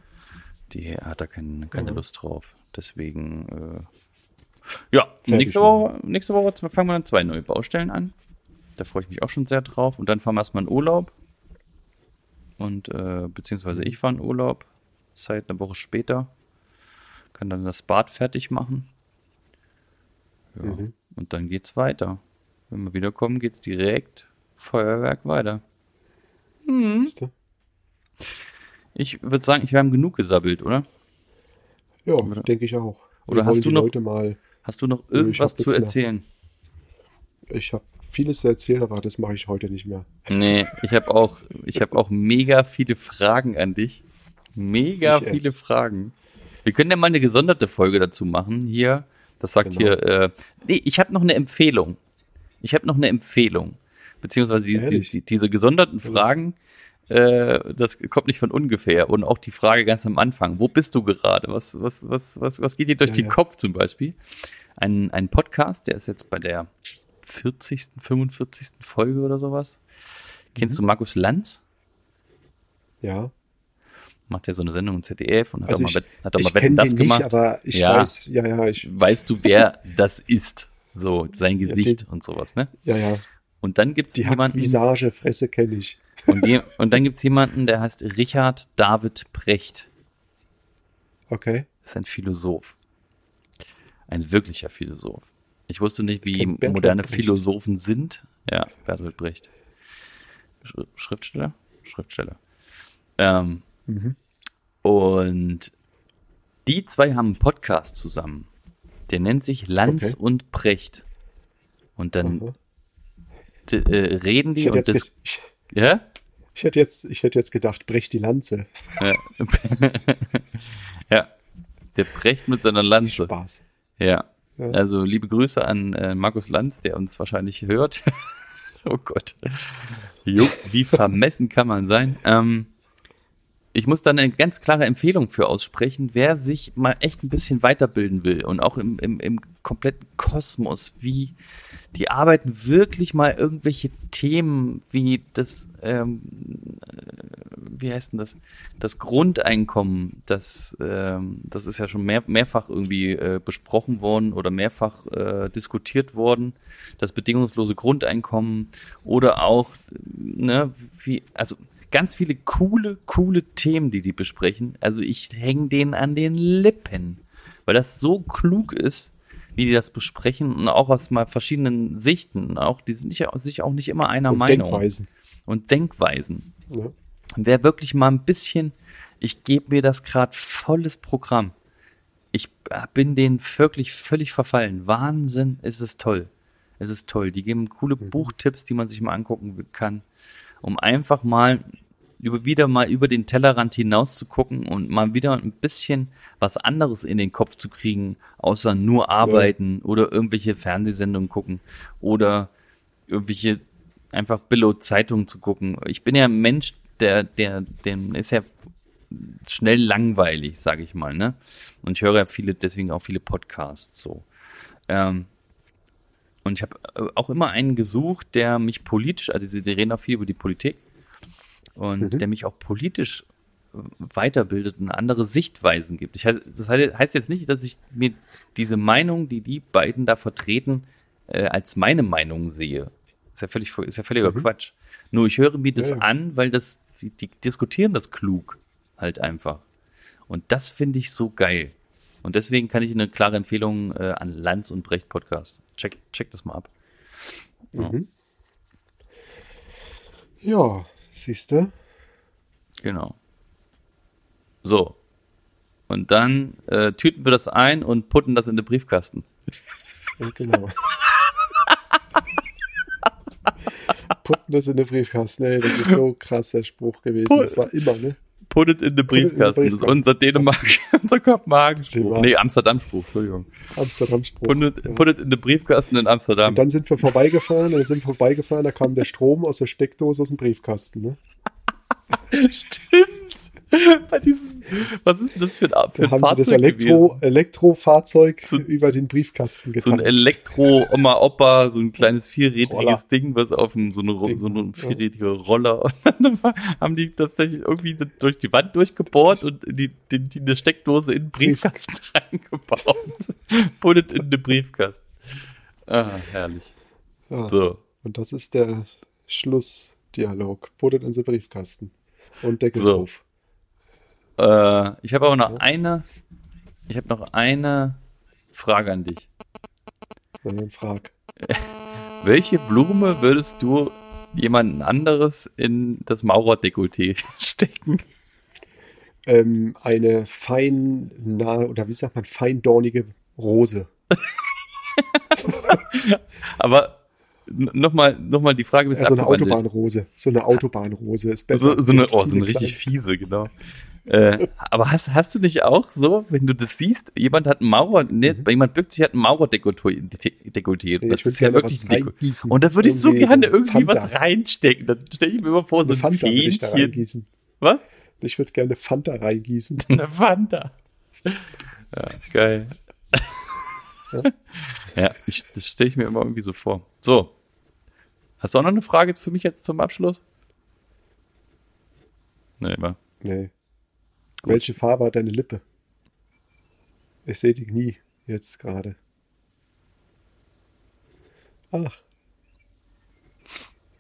die hat da kein, keine ja. Lust drauf. Deswegen, äh, ja, nächste Woche, nächste Woche fangen wir dann zwei neue Baustellen an. Da freue ich mich auch schon sehr drauf. Und dann fahren wir erstmal in Urlaub. Und, äh, beziehungsweise ich fahre in Urlaub. Zeit eine Woche später. Kann dann das Bad fertig machen. Ja. Mhm. Und dann geht's weiter. Wenn wir wiederkommen, geht's direkt Feuerwerk weiter. Mhm. Ich würde sagen, wir haben genug gesabbelt, oder? Ja, denke ich auch. Oder hast du noch, hast du noch irgendwas zu erzählen? Mehr. Ich habe vieles zu erzählen, aber das mache ich heute nicht mehr. Nee, ich habe auch, ich auch mega viele Fragen an dich. Mega ich viele erst. Fragen. Wir können ja mal eine gesonderte Folge dazu machen. Hier, das sagt genau. hier, äh, nee, ich habe noch eine Empfehlung. Ich habe noch eine Empfehlung. Beziehungsweise die, die, die, diese gesonderten Fragen, das kommt nicht von ungefähr. Und auch die Frage ganz am Anfang, wo bist du gerade? Was, was, was, was, was geht dir durch ja, den ja. Kopf zum Beispiel? Ein, ein Podcast, der ist jetzt bei der 40., 45. Folge oder sowas. Kennst mhm. du Markus Lanz? Ja macht ja so eine Sendung im ZDF und hat also auch mal, hat auch mal Wetten das gemacht. Nicht, aber ich ja. weiß, ja, ja, ich. Weißt du, wer [LAUGHS] das ist? So, sein Gesicht den, und sowas, ne? Ja, ja. Und dann gibt es jemanden. Visage, Fresse kenne ich. Und, die, und dann gibt es jemanden, der heißt Richard David Brecht. Okay. Das ist ein Philosoph. Ein wirklicher Philosoph. Ich wusste nicht, wie Bertolt moderne Brecht. Philosophen sind. Ja, Bertolt Brecht. Sch Schriftsteller? Schriftsteller. Ähm, Mhm. und die zwei haben einen Podcast zusammen. Der nennt sich Lanz Okay. und Brecht. Und dann d- äh, reden die und das. ich, Ja? ich, hätte jetzt, ich hätte jetzt gedacht, brech die Lanze. Ja. [LAUGHS] ja. Der Brecht mit seiner Lanze. Spaß. Ja. Ja. Also liebe Grüße an äh, Markus Lanz, der uns wahrscheinlich hört. [LAUGHS] oh Gott. Jo, wie vermessen kann man sein? Ähm, ich muss dann eine ganz klare Empfehlung für aussprechen, wer sich mal echt ein bisschen weiterbilden will und auch im, im, im kompletten Kosmos, wie die arbeiten wirklich mal irgendwelche Themen wie das, ähm, äh, wie heißt denn das, das Grundeinkommen, das, ähm, das ist ja schon mehr, mehrfach irgendwie äh, besprochen worden oder mehrfach äh, diskutiert worden, das bedingungslose Grundeinkommen oder auch, ne, wie, also ganz viele coole, coole Themen, die die besprechen. Also ich hänge denen an den Lippen, weil das so klug ist, wie die das besprechen und auch aus mal verschiedenen Sichten. Auch die sind nicht, sich auch nicht immer einer Und Meinung Denkweisen. und Denkweisen. Ja. Und wer wirklich mal ein bisschen, ich gebe mir das gerade volles Programm. Ich bin denen wirklich völlig verfallen. Wahnsinn, ist es toll. Es ist toll. Die geben coole Buchtipps, die man sich mal angucken kann, um einfach mal über, wieder mal über den Tellerrand hinaus zu gucken und mal wieder ein bisschen was anderes in den Kopf zu kriegen, außer nur arbeiten oder irgendwelche Fernsehsendungen gucken oder irgendwelche einfach Billo-Zeitungen zu gucken. Ich bin ja ein Mensch, der, der, dem ist ja schnell langweilig, sage ich mal, ne? Und ich höre ja viele, deswegen auch viele Podcasts so. Ähm, und ich habe auch immer einen gesucht, der mich politisch, also sie reden auch viel über die Politik, und Mhm. der mich auch politisch äh, weiterbildet und andere Sichtweisen gibt. Ich heißt, das heißt jetzt nicht, dass ich mir diese Meinung, die die beiden da vertreten, äh, als meine Meinung sehe. Ist ja völlig, ist ja völliger Mhm. Quatsch. Nur ich höre mir das Ja, ja. an, weil das, die, die diskutieren das klug halt einfach. Und das finde ich so geil. Und deswegen kann ich eine klare Empfehlung äh, an Lanz und Brecht Podcast. Check, check das mal ab. Mhm. Ja, siehst du? Genau. So. Und dann äh, tüten wir das ein und putten das in den Briefkasten. Ja, genau. [LAUGHS] Putten das in den Briefkasten, ey, das ist so ein krasser Spruch gewesen. Put- Das war immer, ne? Put it in den Briefkasten. Das ist unser Dänemark, [LAUGHS] unser Kopenhagen-Spruch. Nee, Amsterdam-Spruch, Entschuldigung. Amsterdam-Spruch. Put it, Ja. put it in den Briefkasten in Amsterdam. Und dann sind wir vorbeigefahren, und dann sind wir vorbeigefahren, da kam der Strom aus der Steckdose aus dem Briefkasten, ne? [LAUGHS] Stimmt. [LAUGHS] Bei diesem, was ist denn das für ein, für Da ein haben sie Fahrzeug das Elektro, Elektrofahrzeug So- über den Briefkasten gewesen? So ein getan. Elektro-Oma-Opa, so ein kleines vierrädriges Roller. Ding, was auf einem, so, eine, Ding, so ein ja. vierrädriger Roller. [LAUGHS] Und dann haben die das irgendwie durch die Wand durchgebohrt und in die, die, die eine Steckdose in den Briefkasten [LAUGHS] reingebaut. It in den Briefkasten. Ah, herrlich. ja. So. Und das ist der Schlussdialog. Puttet in den Briefkasten. Und Deckel So. drauf. Äh, ich habe aber noch eine, ich habe noch eine Frage an dich. Na, dann frag. [LAUGHS] Welche Blume würdest du jemanden anderes in das Maurerdekolleté [LAUGHS] stecken? Ähm, eine fein, na, oder wie sagt man, feindornige Rose. [LAUGHS] Aber nochmal noch mal die Frage bisschen Ja, so eine. Autobahnrose. So eine Autobahnrose ist besser. So, so eine, oh, so eine richtig fiese, genau. Äh, aber hast, hast du nicht auch so, wenn du das siehst, jemand hat ein Maurer, ne, jemand bückt sich, hat ein Maurerdekolleté, Dekolleté. Mhm. Nee, das ist ja wirklich was ein Deko reingießen. Und da würde ich so gerne so irgendwie Fanta. was reinstecken. Dann stelle ich mir immer vor, so Eine ein Fanta da Fähnchen. reingießen. Was? Ich würde gerne Fanta reingießen. [LAUGHS] Eine Fanta. Ja, geil. Ja. Ja, ich, das stelle ich mir immer irgendwie so vor. So. Hast du auch noch eine Frage für mich jetzt zum Abschluss? Nee, wa? Nee. Welche Farbe hat deine Lippe? Ich sehe die nie jetzt gerade. Ach.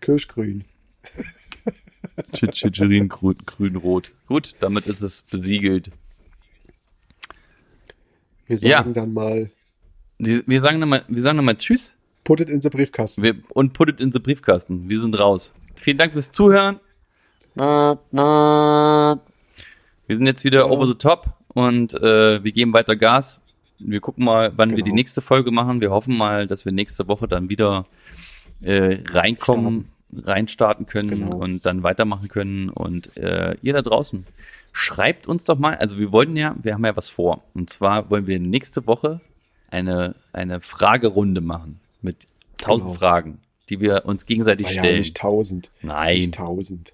Kirschgrün. [LAUGHS] Chichirin grün, grün-rot. Gut, damit ist es besiegelt. Wir Ja. sagen dann mal wir sagen nochmal, wir sagen nochmal Tschüss. Put it in the Briefkasten. Wir, und put it in the Briefkasten. Wir sind raus. Vielen Dank fürs Zuhören. Wir sind jetzt wieder Ja. over the top und äh, wir geben weiter Gas. Wir gucken mal, wann wir die Genau. nächste Folge machen. Wir hoffen mal, dass wir nächste Woche dann wieder äh, reinkommen, reinstarten können Genau. und dann weitermachen können. Und äh, ihr da draußen, schreibt uns doch mal, also wir wollten ja, wir haben ja was vor. Und zwar wollen wir nächste Woche eine, eine Fragerunde machen mit tausend Genau. Fragen, die wir uns gegenseitig Naja, stellen. nicht tausend. Nein. Nicht tausend.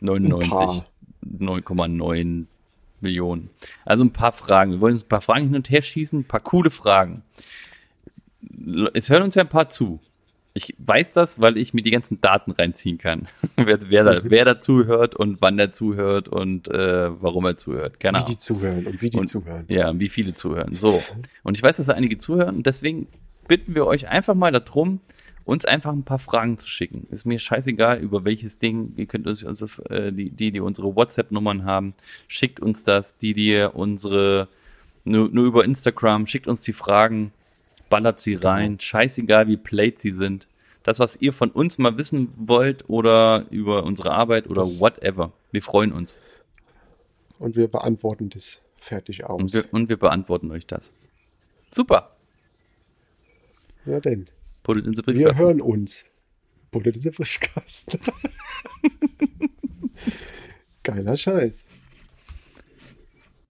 99, paar. 9,9 Millionen. Also ein paar Fragen. Wir wollen uns ein paar Fragen hin und her schießen, ein paar coole Fragen. Es hören uns ja ein paar zu. Ich weiß das, weil ich mir die ganzen Daten reinziehen kann. [LAUGHS] wer, wer, da, wer da zuhört und wann er zuhört und äh, warum er zuhört. Keine Wie die zuhören und wie die Und- zuhören. Ja, wie viele zuhören. So. Und ich weiß, dass da einige zuhören und deswegen bitten wir euch einfach mal darum, uns einfach ein paar Fragen zu schicken. Ist mir scheißegal, über welches Ding. Ihr könnt uns das, äh, die, die, die unsere WhatsApp-Nummern haben, schickt uns das, die, die unsere, nur, nur über Instagram, schickt uns die Fragen, ballert sie rein, scheißegal, wie played sie sind. Das, was ihr von uns mal wissen wollt oder über unsere Arbeit oder Das- whatever. Wir freuen uns. Und wir beantworten das fertig aus. Und wir, und wir beantworten euch das. Super. ja, denn. It in Wir Briefkasten. hören uns. It in the Briefkasten. [LAUGHS] Geiler Scheiß.